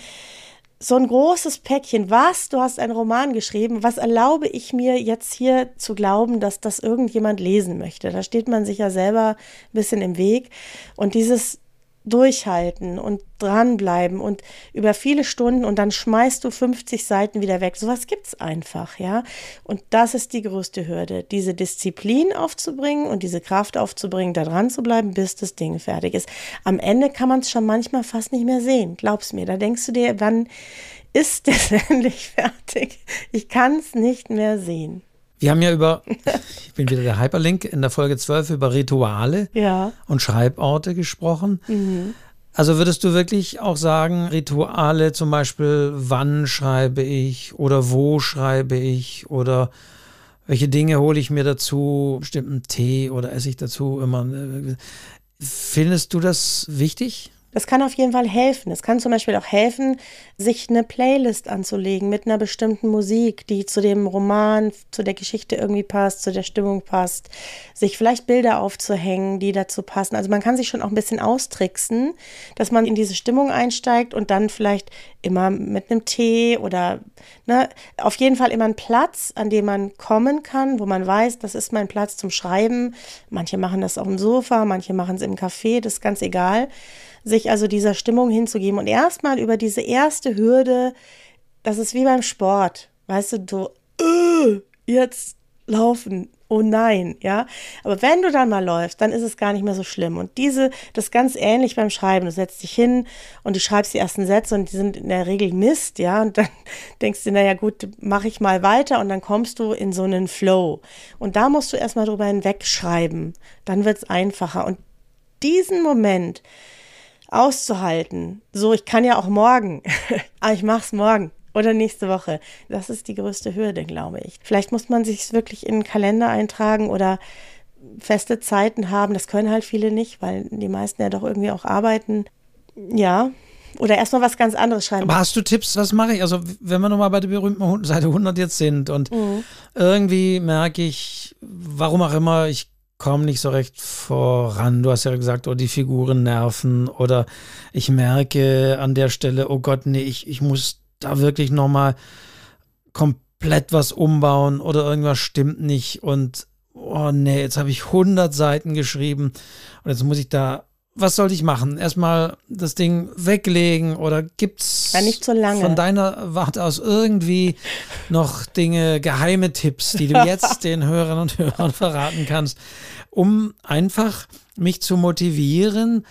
B: so ein großes Päckchen. Was? Du hast einen Roman geschrieben. Was erlaube ich mir jetzt hier zu glauben, dass das irgendjemand lesen möchte? Da steht man sich ja selber ein bisschen im Weg. Und dieses durchhalten und dranbleiben und über viele Stunden und dann schmeißt du 50 Seiten wieder weg. Sowas gibt's einfach, ja. Und das ist die größte Hürde, diese Disziplin aufzubringen und diese Kraft aufzubringen, da dran zu bleiben, bis das Ding fertig ist. Am Ende kann man es schon manchmal fast nicht mehr sehen. Glaub's mir. Da denkst du dir, wann ist es endlich fertig? Ich kann es nicht mehr sehen.
A: Wir haben ja über, ich bin wieder der Hyperlink, in der Folge 12 über Rituale
B: ja.
A: und Schreiborte gesprochen. Mhm. Also würdest du wirklich auch sagen, Rituale zum Beispiel, wann schreibe ich oder wo schreibe ich oder welche Dinge hole ich mir dazu, bestimmten Tee oder esse ich dazu immer. Findest du das wichtig?
B: Das kann auf jeden Fall helfen. Es kann zum Beispiel auch helfen, sich eine Playlist anzulegen mit einer bestimmten Musik, die zu dem Roman, zu der Geschichte irgendwie passt, zu der Stimmung passt. Sich vielleicht Bilder aufzuhängen, die dazu passen. Also man kann sich schon auch ein bisschen austricksen, dass man in diese Stimmung einsteigt und dann vielleicht immer mit einem Tee oder ne, auf jeden Fall immer einen Platz, an dem man kommen kann, wo man weiß, das ist mein Platz zum Schreiben. Manche machen das auf dem Sofa, manche machen es im Café, das ist ganz egal sich also dieser Stimmung hinzugeben und erstmal über diese erste Hürde, das ist wie beim Sport, weißt du, du, äh, jetzt laufen, oh nein, ja. Aber wenn du dann mal läufst, dann ist es gar nicht mehr so schlimm. Und diese, das ist ganz ähnlich beim Schreiben. Du setzt dich hin und du schreibst die ersten Sätze und die sind in der Regel Mist, ja. Und dann denkst du, naja, gut, mache ich mal weiter und dann kommst du in so einen Flow. Und da musst du erstmal drüber hinwegschreiben. Dann wird es einfacher. Und diesen Moment, auszuhalten. So, ich kann ja auch morgen, aber ich mache es morgen oder nächste Woche. Das ist die größte Hürde, glaube ich. Vielleicht muss man sich wirklich in den Kalender eintragen oder feste Zeiten haben. Das können halt viele nicht, weil die meisten ja doch irgendwie auch arbeiten. Ja, oder erstmal was ganz anderes schreiben.
A: Aber hast du Tipps, was mache ich? Also, wenn wir nochmal bei der berühmten Seite 100 jetzt sind und mhm. irgendwie merke ich, warum auch immer, ich komme nicht so recht voran. Du hast ja gesagt, oh, die Figuren nerven. Oder ich merke an der Stelle, oh Gott, nee, ich, ich muss da wirklich nochmal komplett was umbauen oder irgendwas stimmt nicht. Und oh nee, jetzt habe ich 100 Seiten geschrieben. Und jetzt muss ich da was sollte ich machen? Erstmal das Ding weglegen oder gibt's
B: so
A: von deiner Warte aus irgendwie noch Dinge, geheime Tipps, die du jetzt den Hörern und Hörern verraten kannst, um einfach mich zu motivieren,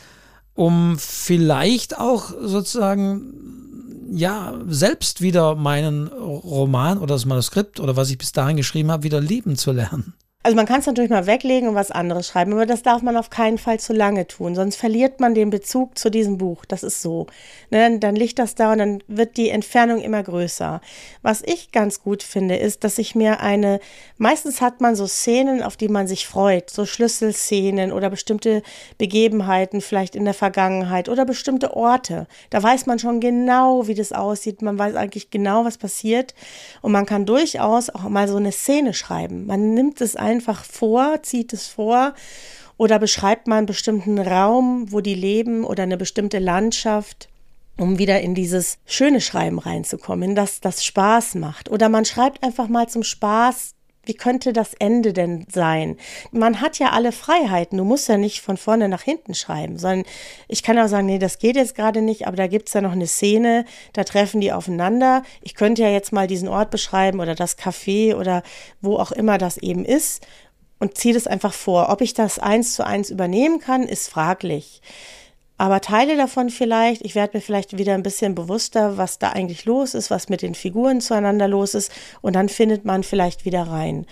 A: um vielleicht auch sozusagen ja selbst wieder meinen Roman oder das Manuskript oder was ich bis dahin geschrieben habe, wieder lieben zu lernen.
B: Also man kann es natürlich mal weglegen und was anderes schreiben, aber das darf man auf keinen Fall zu lange tun, sonst verliert man den Bezug zu diesem Buch. Das ist so. Ne, dann, liegt das da und dann wird die Entfernung immer größer. Was ich ganz gut finde, ist, dass ich mir eine, meistens hat man so Szenen, auf die man sich freut, so Schlüsselszenen oder bestimmte Begebenheiten vielleicht in der Vergangenheit oder bestimmte Orte. Da weiß man schon genau, wie das aussieht, man weiß eigentlich genau, was passiert und man kann durchaus auch mal so eine Szene schreiben. Man nimmt es ein einfach vor, zieht es vor oder beschreibt man einen bestimmten Raum, wo die leben oder eine bestimmte Landschaft, um wieder in dieses schöne Schreiben reinzukommen, in das das Spaß macht. Oder man schreibt einfach mal zum Spaß wie könnte das Ende denn sein? Man hat ja alle Freiheiten. Du musst ja nicht von vorne nach hinten schreiben, sondern ich kann auch sagen, nee, das geht jetzt gerade nicht, aber da gibt es ja noch eine Szene, da treffen die aufeinander. Ich könnte ja jetzt mal diesen Ort beschreiben oder das Café oder wo auch immer das eben ist und ziehe das einfach vor. Ob ich das eins zu eins übernehmen kann, ist fraglich. Aber Teile davon vielleicht, ich werde mir vielleicht wieder ein bisschen bewusster, was da eigentlich los ist, was mit den Figuren zueinander los ist. Und dann findet man vielleicht wieder rein.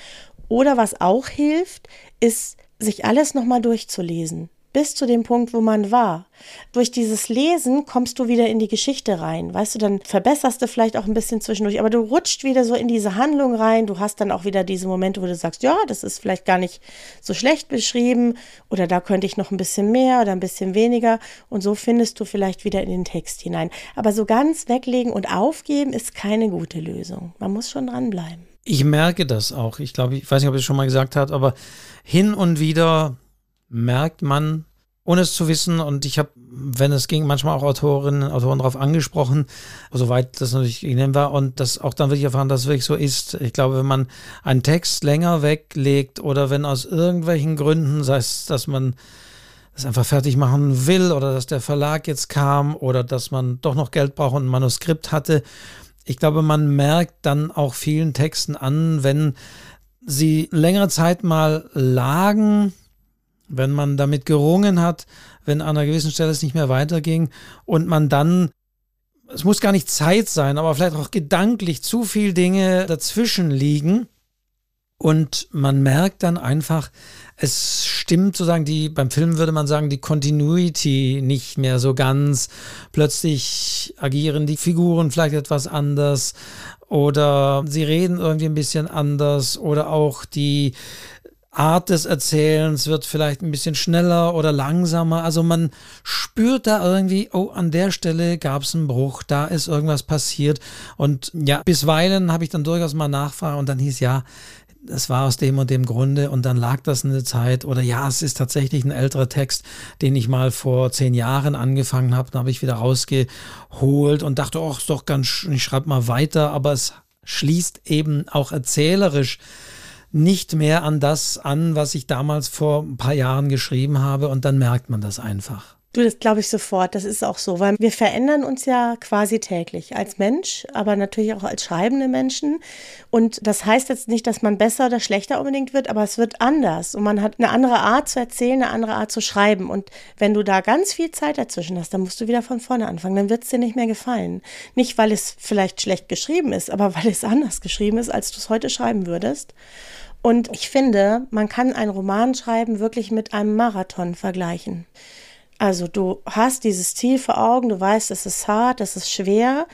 B: Oder was auch hilft, ist, sich alles nochmal durchzulesen bis zu dem Punkt, wo man war. Durch dieses Lesen kommst du wieder in die Geschichte rein. Weißt du, dann verbesserst du vielleicht auch ein bisschen zwischendurch, aber du rutscht wieder so in diese Handlung rein. Du hast dann auch wieder diese Momente, wo du sagst, ja, das ist vielleicht gar nicht so schlecht beschrieben oder da könnte ich noch ein bisschen mehr oder ein bisschen weniger und so findest du vielleicht wieder in den Text hinein. Aber so ganz weglegen und aufgeben ist keine gute Lösung. Man muss schon dranbleiben.
A: Ich merke das auch. Ich glaube, ich weiß nicht, ob ich es schon mal gesagt habe, aber hin und wieder merkt man, ohne es zu wissen, und ich habe, wenn es ging, manchmal auch Autorinnen und Autoren darauf angesprochen, soweit das natürlich ihnen war, und das auch dann wirklich erfahren, dass es wirklich so ist. Ich glaube, wenn man einen Text länger weglegt oder wenn aus irgendwelchen Gründen, sei es, dass man das einfach fertig machen will oder dass der Verlag jetzt kam oder dass man doch noch Geld braucht und ein Manuskript hatte, ich glaube, man merkt dann auch vielen Texten an, wenn sie längere Zeit mal lagen, wenn man damit gerungen hat, wenn an einer gewissen Stelle es nicht mehr weiterging und man dann, es muss gar nicht Zeit sein, aber vielleicht auch gedanklich zu viel Dinge dazwischen liegen und man merkt dann einfach, es stimmt sozusagen die, beim Film würde man sagen, die Continuity nicht mehr so ganz. Plötzlich agieren die Figuren vielleicht etwas anders oder sie reden irgendwie ein bisschen anders oder auch die Art des Erzählens wird vielleicht ein bisschen schneller oder langsamer. Also man spürt da irgendwie, oh, an der Stelle gab es einen Bruch, da ist irgendwas passiert. Und ja, bisweilen habe ich dann durchaus mal nachfragen und dann hieß ja, es war aus dem und dem Grunde und dann lag das eine Zeit oder ja, es ist tatsächlich ein älterer Text, den ich mal vor zehn Jahren angefangen habe, dann habe ich wieder rausgeholt und dachte, oh, ist doch ganz, ich schreibe mal weiter, aber es schließt eben auch erzählerisch nicht mehr an das an, was ich damals vor ein paar Jahren geschrieben habe und dann merkt man das einfach.
B: Du, das glaube ich sofort. Das ist auch so, weil wir verändern uns ja quasi täglich als Mensch, aber natürlich auch als schreibende Menschen. Und das heißt jetzt nicht, dass man besser oder schlechter unbedingt wird, aber es wird anders. Und man hat eine andere Art zu erzählen, eine andere Art zu schreiben. Und wenn du da ganz viel Zeit dazwischen hast, dann musst du wieder von vorne anfangen. Dann wird es dir nicht mehr gefallen. Nicht, weil es vielleicht schlecht geschrieben ist, aber weil es anders geschrieben ist, als du es heute schreiben würdest. Und ich finde, man kann einen Roman schreiben wirklich mit einem Marathon vergleichen. Also du hast dieses Ziel vor Augen, du weißt, es ist hart, es ist schwer,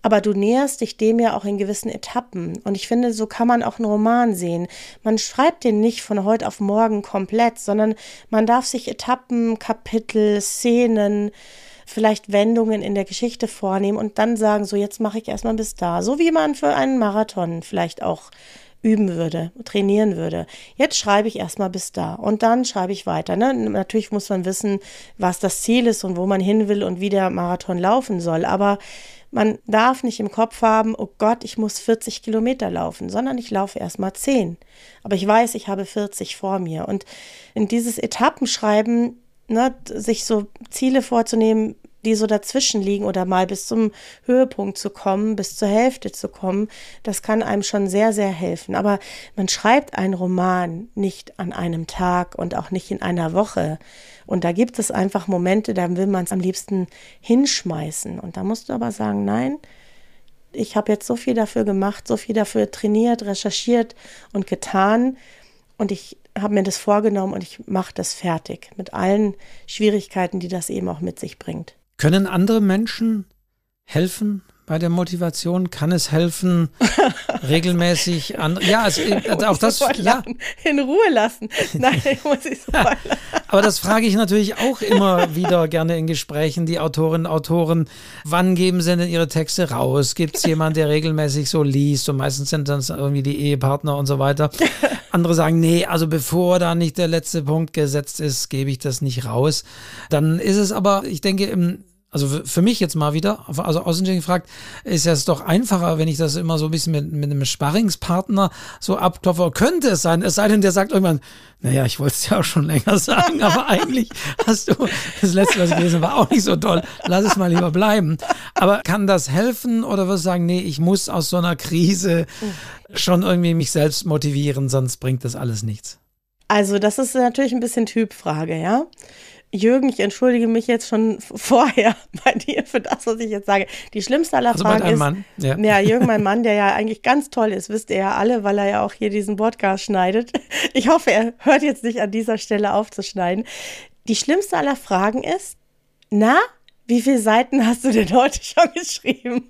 B: aber du näherst dich dem ja auch in gewissen Etappen. Und ich finde, so kann man auch einen Roman sehen. Man schreibt den nicht von heute auf morgen komplett, sondern man darf sich Etappen, Kapitel, Szenen, vielleicht Wendungen in der Geschichte vornehmen und dann sagen, so jetzt mache ich erstmal bis da. So wie man für einen Marathon vielleicht auch üben würde, trainieren würde. Jetzt schreibe ich erstmal bis da und dann schreibe ich weiter. Ne? Natürlich muss man wissen, was das Ziel ist und wo man hin will und wie der Marathon laufen soll. Aber man darf nicht im Kopf haben, oh Gott, ich muss 40 Kilometer laufen, sondern ich laufe erstmal 10. Aber ich weiß, ich habe 40 vor mir. Und in dieses Etappenschreiben, ne, sich so Ziele vorzunehmen, die so dazwischen liegen oder mal bis zum Höhepunkt zu kommen, bis zur Hälfte zu kommen, das kann einem schon sehr, sehr helfen. Aber man schreibt einen Roman nicht an einem Tag und auch nicht in einer Woche. Und da gibt es einfach Momente, da will man es am liebsten hinschmeißen. Und da musst du aber sagen, nein, ich habe jetzt so viel dafür gemacht, so viel dafür trainiert, recherchiert und getan. Und ich habe mir das vorgenommen und ich mache das fertig mit allen Schwierigkeiten, die das eben auch mit sich bringt.
A: Können andere Menschen helfen bei der Motivation? Kann es helfen, regelmäßig an. Ja, also, also auch das. Ja.
B: In Ruhe lassen. Nein, muss ich so
A: Aber das frage ich natürlich auch immer wieder gerne in Gesprächen, die Autorinnen und Autoren. Wann geben sie denn ihre Texte raus? Gibt es jemanden, der regelmäßig so liest? Und meistens sind das irgendwie die Ehepartner und so weiter. Andere sagen, nee, also bevor da nicht der letzte Punkt gesetzt ist, gebe ich das nicht raus. Dann ist es aber, ich denke, im also für mich jetzt mal wieder, also außerdem gefragt, ist es doch einfacher, wenn ich das immer so ein bisschen mit, mit einem Sparringspartner so abklopfe. Könnte es sein, es sei denn, der sagt irgendwann, naja, ich wollte es ja auch schon länger sagen, aber eigentlich hast du, das letzte, was ich gelesen habe, war auch nicht so toll. Lass es mal lieber bleiben. Aber kann das helfen oder wirst du sagen, nee, ich muss aus so einer Krise schon irgendwie mich selbst motivieren, sonst bringt das alles nichts?
B: Also, das ist natürlich ein bisschen Typfrage, ja. Jürgen, ich entschuldige mich jetzt schon vorher bei dir für das, was ich jetzt sage. Die schlimmste aller also Fragen ist, Mann. Ja. ja, Jürgen, mein Mann, der ja eigentlich ganz toll ist, wisst ihr ja alle, weil er ja auch hier diesen Podcast schneidet. Ich hoffe, er hört jetzt nicht an dieser Stelle auf zu schneiden. Die schlimmste aller Fragen ist, na, wie viele Seiten hast du denn heute schon geschrieben?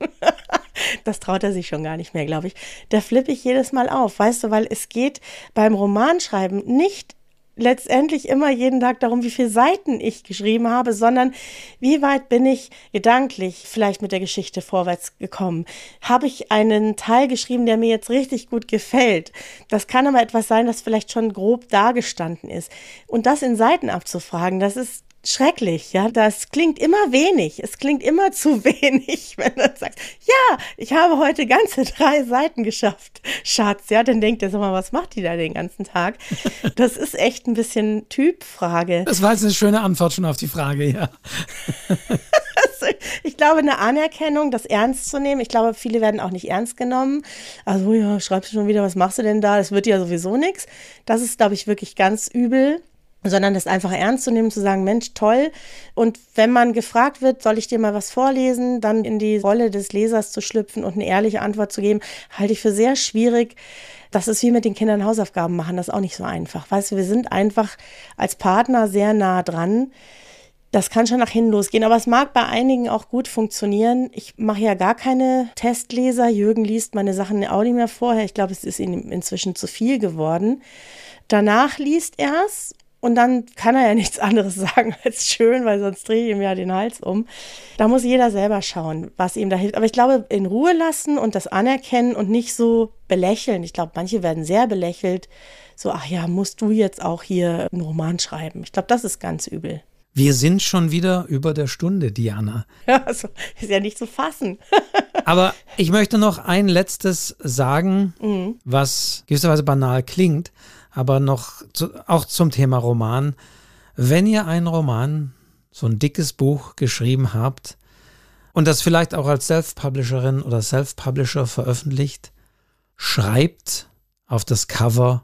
B: das traut er sich schon gar nicht mehr, glaube ich. Da flippe ich jedes Mal auf, weißt du, weil es geht beim Romanschreiben nicht letztendlich immer jeden Tag darum, wie viele Seiten ich geschrieben habe, sondern wie weit bin ich gedanklich vielleicht mit der Geschichte vorwärts gekommen? Habe ich einen Teil geschrieben, der mir jetzt richtig gut gefällt? Das kann aber etwas sein, das vielleicht schon grob dargestanden ist. Und das in Seiten abzufragen, das ist schrecklich, ja. Das klingt immer wenig. Es klingt immer zu wenig, wenn du sagst, ja, ich habe heute ganze drei Seiten geschafft, Schatz, ja. Dann denkt er, sag mal, was macht die da den ganzen Tag? Das ist echt ein bisschen Typfrage.
A: Das war jetzt eine schöne Antwort schon auf die Frage, ja.
B: ich glaube, eine Anerkennung, das ernst zu nehmen. Ich glaube, viele werden auch nicht ernst genommen. Also, ja, schreibst du schon wieder, was machst du denn da? Das wird ja sowieso nichts. Das ist, glaube ich, wirklich ganz übel sondern das einfach ernst zu nehmen, zu sagen, Mensch, toll. Und wenn man gefragt wird, soll ich dir mal was vorlesen, dann in die Rolle des Lesers zu schlüpfen und eine ehrliche Antwort zu geben, halte ich für sehr schwierig. Das ist wie mit den Kindern Hausaufgaben machen, das ist auch nicht so einfach. Weißt du, wir sind einfach als Partner sehr nah dran. Das kann schon nach hinten losgehen, aber es mag bei einigen auch gut funktionieren. Ich mache ja gar keine Testleser. Jürgen liest meine Sachen auch nicht mehr vorher. Ich glaube, es ist ihm inzwischen zu viel geworden. Danach liest er es und dann kann er ja nichts anderes sagen als schön, weil sonst drehe ich ihm ja den Hals um. Da muss jeder selber schauen, was ihm da hilft. Aber ich glaube, in Ruhe lassen und das anerkennen und nicht so belächeln. Ich glaube, manche werden sehr belächelt. So, ach ja, musst du jetzt auch hier einen Roman schreiben? Ich glaube, das ist ganz übel.
A: Wir sind schon wieder über der Stunde, Diana.
B: Ja, also, ist ja nicht zu fassen.
A: Aber ich möchte noch ein letztes sagen, mhm. was gewisserweise banal klingt aber noch zu, auch zum Thema Roman. Wenn ihr einen Roman, so ein dickes Buch geschrieben habt und das vielleicht auch als Self-Publisherin oder Self-Publisher veröffentlicht, schreibt auf das Cover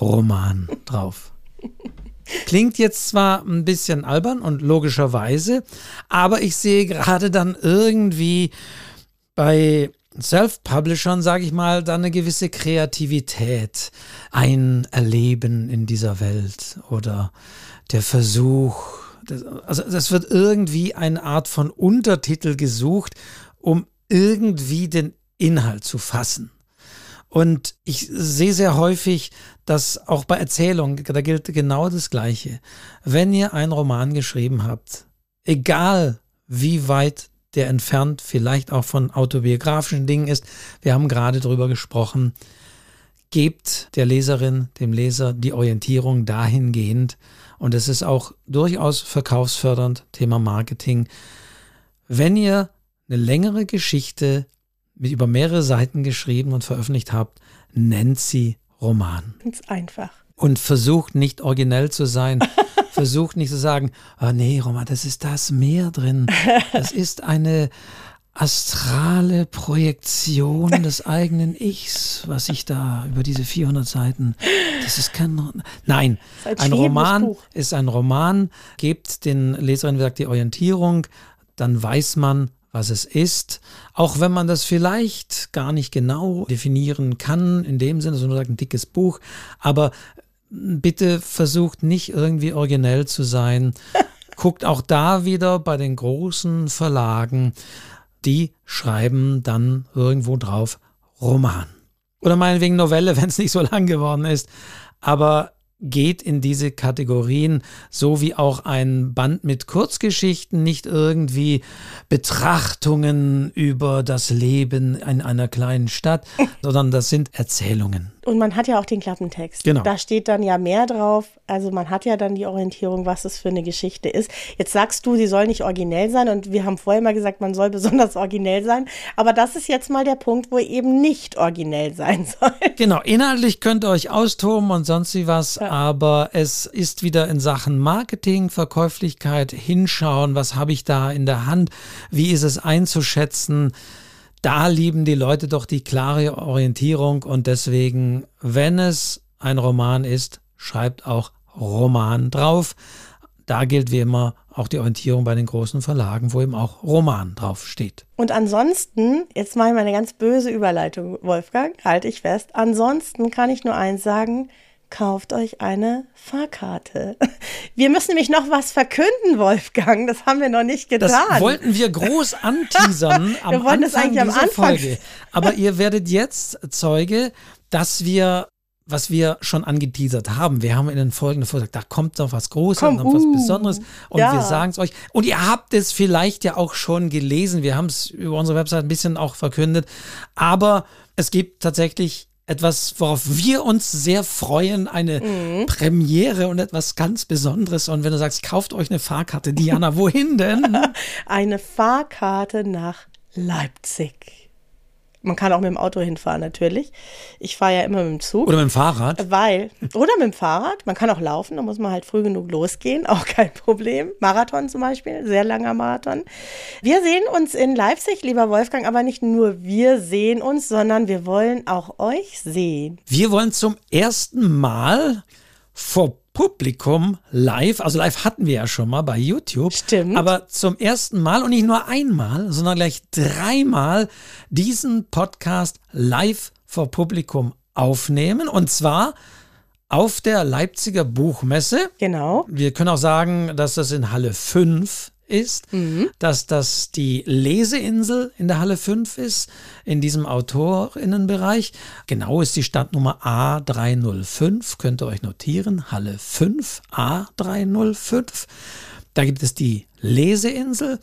A: Roman drauf. Klingt jetzt zwar ein bisschen albern und logischerweise, aber ich sehe gerade dann irgendwie bei Self-Publishern, sage ich mal, dann eine gewisse Kreativität, ein Erleben in dieser Welt oder der Versuch, das, also das wird irgendwie eine Art von Untertitel gesucht, um irgendwie den Inhalt zu fassen. Und ich sehe sehr häufig, dass auch bei Erzählungen, da gilt genau das Gleiche. Wenn ihr einen Roman geschrieben habt, egal wie weit der entfernt vielleicht auch von autobiografischen Dingen ist. Wir haben gerade darüber gesprochen. Gebt der Leserin, dem Leser die Orientierung dahingehend, und es ist auch durchaus verkaufsfördernd, Thema Marketing. Wenn ihr eine längere Geschichte mit über mehrere Seiten geschrieben und veröffentlicht habt, nennt sie Roman.
B: Ganz einfach.
A: Und versucht nicht originell zu sein. versucht nicht zu sagen, oh nee, Roma, das ist das Meer drin. Das ist eine astrale Projektion des eigenen Ichs, was ich da über diese 400 Seiten, das ist kein, nein, ein, ein Roman Buch. ist ein Roman, gebt den Leserinnen, wie gesagt, die Orientierung, dann weiß man, was es ist, auch wenn man das vielleicht gar nicht genau definieren kann, in dem Sinne, sondern sagt ein dickes Buch, aber bitte versucht nicht irgendwie originell zu sein. Guckt auch da wieder bei den großen Verlagen, die schreiben dann irgendwo drauf Roman. Oder meinetwegen Novelle, wenn es nicht so lang geworden ist. Aber geht in diese Kategorien, so wie auch ein Band mit Kurzgeschichten nicht irgendwie Betrachtungen über das Leben in einer kleinen Stadt, sondern das sind Erzählungen.
B: Und man hat ja auch den Klappentext.
A: Genau.
B: Da steht dann ja mehr drauf. Also man hat ja dann die Orientierung, was es für eine Geschichte ist. Jetzt sagst du, sie soll nicht originell sein. Und wir haben vorher mal gesagt, man soll besonders originell sein. Aber das ist jetzt mal der Punkt, wo eben nicht originell sein soll.
A: Genau, inhaltlich könnt ihr euch austoben und sonst wie was. Ja. Aber es ist wieder in Sachen Marketing, Verkäuflichkeit, hinschauen, was habe ich da in der Hand, wie ist es einzuschätzen da lieben die Leute doch die klare Orientierung und deswegen, wenn es ein Roman ist, schreibt auch Roman drauf. Da gilt wie immer auch die Orientierung bei den großen Verlagen, wo eben auch Roman drauf steht.
B: Und ansonsten, jetzt mache ich mal eine ganz böse Überleitung, Wolfgang, halte ich fest. Ansonsten kann ich nur eins sagen, kauft euch eine Fahrkarte. Wir müssen nämlich noch was verkünden, Wolfgang. Das haben wir noch nicht getan.
A: Das wollten wir groß anteasern am wir wollten Anfang das eigentlich am Anfang. Folge. Aber ihr werdet jetzt Zeuge, dass wir was wir schon angeteasert haben. Wir haben in den folgenden Folgen gesagt, da kommt noch was Großes, Komm, noch was uh, Besonderes und ja. wir sagen es euch. Und ihr habt es vielleicht ja auch schon gelesen. Wir haben es über unsere Website ein bisschen auch verkündet. Aber es gibt tatsächlich etwas, worauf wir uns sehr freuen, eine mhm. Premiere und etwas ganz Besonderes. Und wenn du sagst, kauft euch eine Fahrkarte, Diana, wohin denn?
B: eine Fahrkarte nach Leipzig. Man kann auch mit dem Auto hinfahren, natürlich. Ich fahre ja immer mit dem Zug.
A: Oder mit dem Fahrrad.
B: Weil, oder mit dem Fahrrad. Man kann auch laufen, da muss man halt früh genug losgehen, auch kein Problem. Marathon zum Beispiel, sehr langer Marathon. Wir sehen uns in Leipzig, lieber Wolfgang, aber nicht nur wir sehen uns, sondern wir wollen auch euch sehen.
A: Wir wollen zum ersten Mal vor Publikum live, also live hatten wir ja schon mal bei YouTube.
B: Stimmt.
A: Aber zum ersten Mal und nicht nur einmal, sondern gleich dreimal diesen Podcast live vor Publikum aufnehmen. Und zwar auf der Leipziger Buchmesse.
B: Genau.
A: Wir können auch sagen, dass das in Halle 5 ist, mhm. dass das die Leseinsel in der Halle 5 ist, in diesem Autorinnenbereich. Genau ist die Standnummer A305, könnt ihr euch notieren, Halle 5 A305. Da gibt es die Leseinsel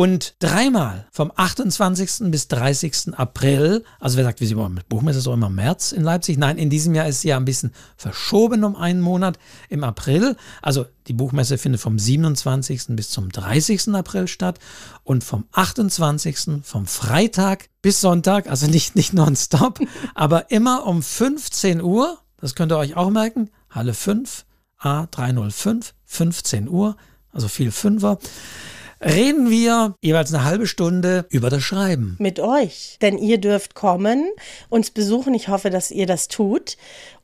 A: und dreimal vom 28. bis 30. April, also wer sagt, wie sie immer mit Buchmesse ist auch immer März in Leipzig. Nein, in diesem Jahr ist sie ja ein bisschen verschoben um einen Monat im April. Also die Buchmesse findet vom 27. bis zum 30. April statt und vom 28. vom Freitag bis Sonntag, also nicht, nicht nonstop, aber immer um 15 Uhr. Das könnt ihr euch auch merken. Halle 5, A305, 15 Uhr, also viel Fünfer reden wir jeweils eine halbe Stunde über das Schreiben.
B: Mit euch. Denn ihr dürft kommen, uns besuchen. Ich hoffe, dass ihr das tut.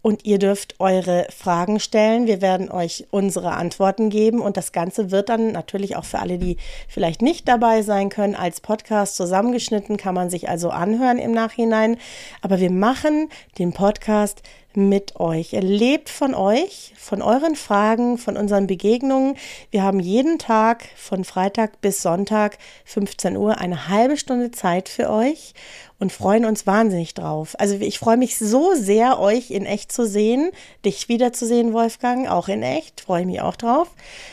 B: Und ihr dürft eure Fragen stellen. Wir werden euch unsere Antworten geben. Und das Ganze wird dann natürlich auch für alle, die vielleicht nicht dabei sein können, als Podcast zusammengeschnitten. Kann man sich also anhören im Nachhinein. Aber wir machen den Podcast mit euch. Er lebt von euch, von euren Fragen, von unseren Begegnungen. Wir haben jeden Tag von Freitag bis Sonntag 15 Uhr eine halbe Stunde Zeit für euch und freuen uns wahnsinnig drauf. Also ich freue mich so sehr, euch in echt zu sehen, dich wiederzusehen, Wolfgang, auch in echt, freue ich mich auch drauf.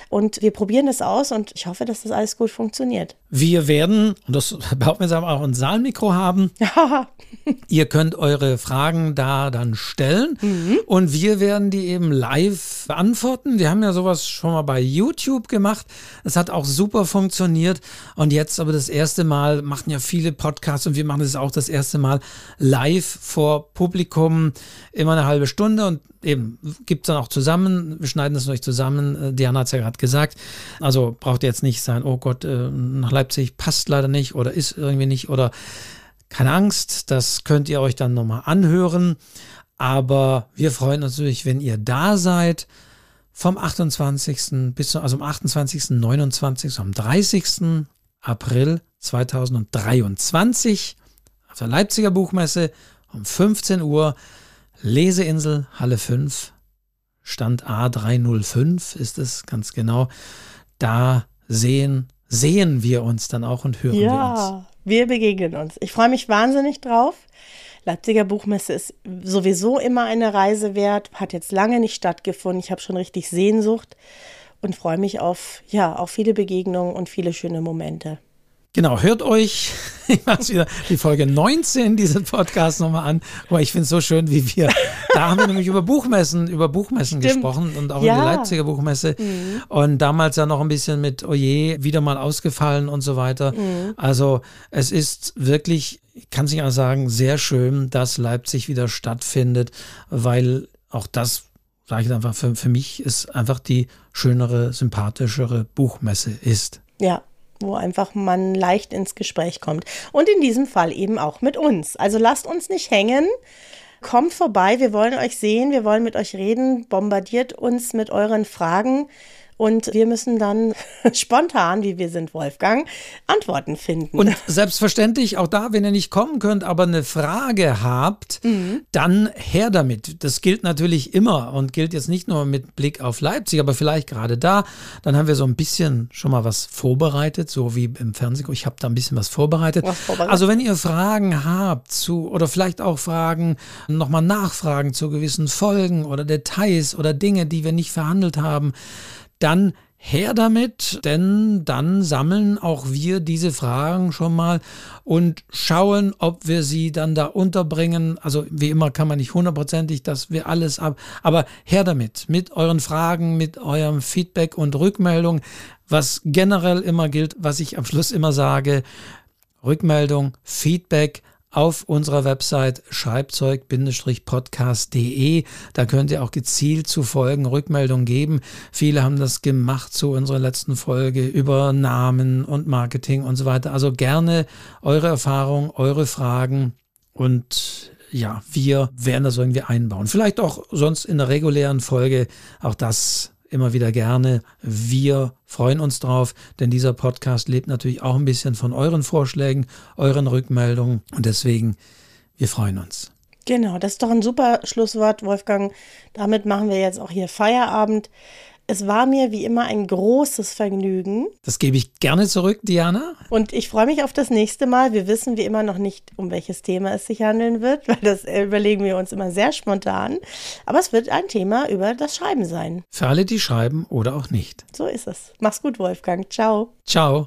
B: Und wir probieren das aus und ich hoffe, dass das alles gut funktioniert.
A: Wir werden, und das behaupten wir jetzt auch ein Saalmikro haben. Ihr könnt eure Fragen da dann stellen mhm. und wir werden die eben live beantworten. Wir haben ja sowas schon mal bei YouTube gemacht. Es hat auch super funktioniert und jetzt aber das erste Mal machen ja viele Podcasts und wir machen das auch das erste Mal live vor Publikum, immer eine halbe Stunde und eben gibt es dann auch zusammen. Wir schneiden das euch zusammen. Äh, Diana hat es ja gerade gesagt. Also braucht ihr jetzt nicht sein, oh Gott, äh, nach Leipzig passt leider nicht oder ist irgendwie nicht oder keine Angst, das könnt ihr euch dann nochmal anhören. Aber wir freuen uns natürlich, wenn ihr da seid. Vom 28. bis also am 28., 29., am 30. April 2023 auf der Leipziger Buchmesse um 15 Uhr. Leseinsel, Halle 5, Stand A305 ist es ganz genau. Da sehen, sehen wir uns dann auch und hören ja, wir uns.
B: Ja, wir begegnen uns. Ich freue mich wahnsinnig drauf. Leipziger Buchmesse ist sowieso immer eine Reise wert, hat jetzt lange nicht stattgefunden. Ich habe schon richtig Sehnsucht und freue mich auf, ja, auf viele Begegnungen und viele schöne Momente.
A: Genau, hört euch ich mach's wieder, die Folge 19 dieses Podcast nochmal an. Aber ich finde es so schön, wie wir, da haben wir nämlich über Buchmessen, über Buchmessen Stimmt. gesprochen und auch ja. über die Leipziger Buchmesse. Mhm. Und damals ja noch ein bisschen mit Oje wieder mal ausgefallen und so weiter. Mhm. Also es ist wirklich, ich kann es nicht anders sagen, sehr schön, dass Leipzig wieder stattfindet, weil auch das sage ich einfach, für, für mich ist einfach die schönere, sympathischere Buchmesse ist.
B: Ja, wo einfach man leicht ins Gespräch kommt. Und in diesem Fall eben auch mit uns. Also lasst uns nicht hängen. Kommt vorbei, wir wollen euch sehen, wir wollen mit euch reden, bombardiert uns mit euren Fragen. Und wir müssen dann spontan, wie wir sind, Wolfgang, Antworten finden.
A: Und selbstverständlich, auch da, wenn ihr nicht kommen könnt, aber eine Frage habt, mhm. dann her damit. Das gilt natürlich immer und gilt jetzt nicht nur mit Blick auf Leipzig, aber vielleicht gerade da. Dann haben wir so ein bisschen schon mal was vorbereitet, so wie im Fernsehen. Ich habe da ein bisschen was vorbereitet. was vorbereitet. Also wenn ihr Fragen habt zu oder vielleicht auch Fragen, nochmal Nachfragen zu gewissen Folgen oder Details oder Dinge, die wir nicht verhandelt haben, dann her damit, denn dann sammeln auch wir diese Fragen schon mal und schauen, ob wir sie dann da unterbringen. Also wie immer kann man nicht hundertprozentig, dass wir alles ab, aber her damit, mit euren Fragen, mit eurem Feedback und Rückmeldung, was generell immer gilt, was ich am Schluss immer sage, Rückmeldung, Feedback, auf unserer Website schreibzeug-podcast.de. Da könnt ihr auch gezielt zu Folgen Rückmeldungen geben. Viele haben das gemacht zu unserer letzten Folge über Namen und Marketing und so weiter. Also gerne eure Erfahrungen, eure Fragen und ja, wir werden das irgendwie einbauen. Vielleicht auch sonst in der regulären Folge. Auch das immer wieder gerne. Wir freuen uns drauf, denn dieser Podcast lebt natürlich auch ein bisschen von euren Vorschlägen, euren Rückmeldungen und deswegen, wir freuen uns.
B: Genau, das ist doch ein super Schlusswort, Wolfgang. Damit machen wir jetzt auch hier Feierabend. Es war mir wie immer ein großes Vergnügen.
A: Das gebe ich gerne zurück, Diana.
B: Und ich freue mich auf das nächste Mal. Wir wissen wie immer noch nicht, um welches Thema es sich handeln wird, weil das überlegen wir uns immer sehr spontan. Aber es wird ein Thema über das Schreiben sein.
A: Für alle, die schreiben oder auch nicht.
B: So ist es. Mach's gut, Wolfgang. Ciao.
A: Ciao.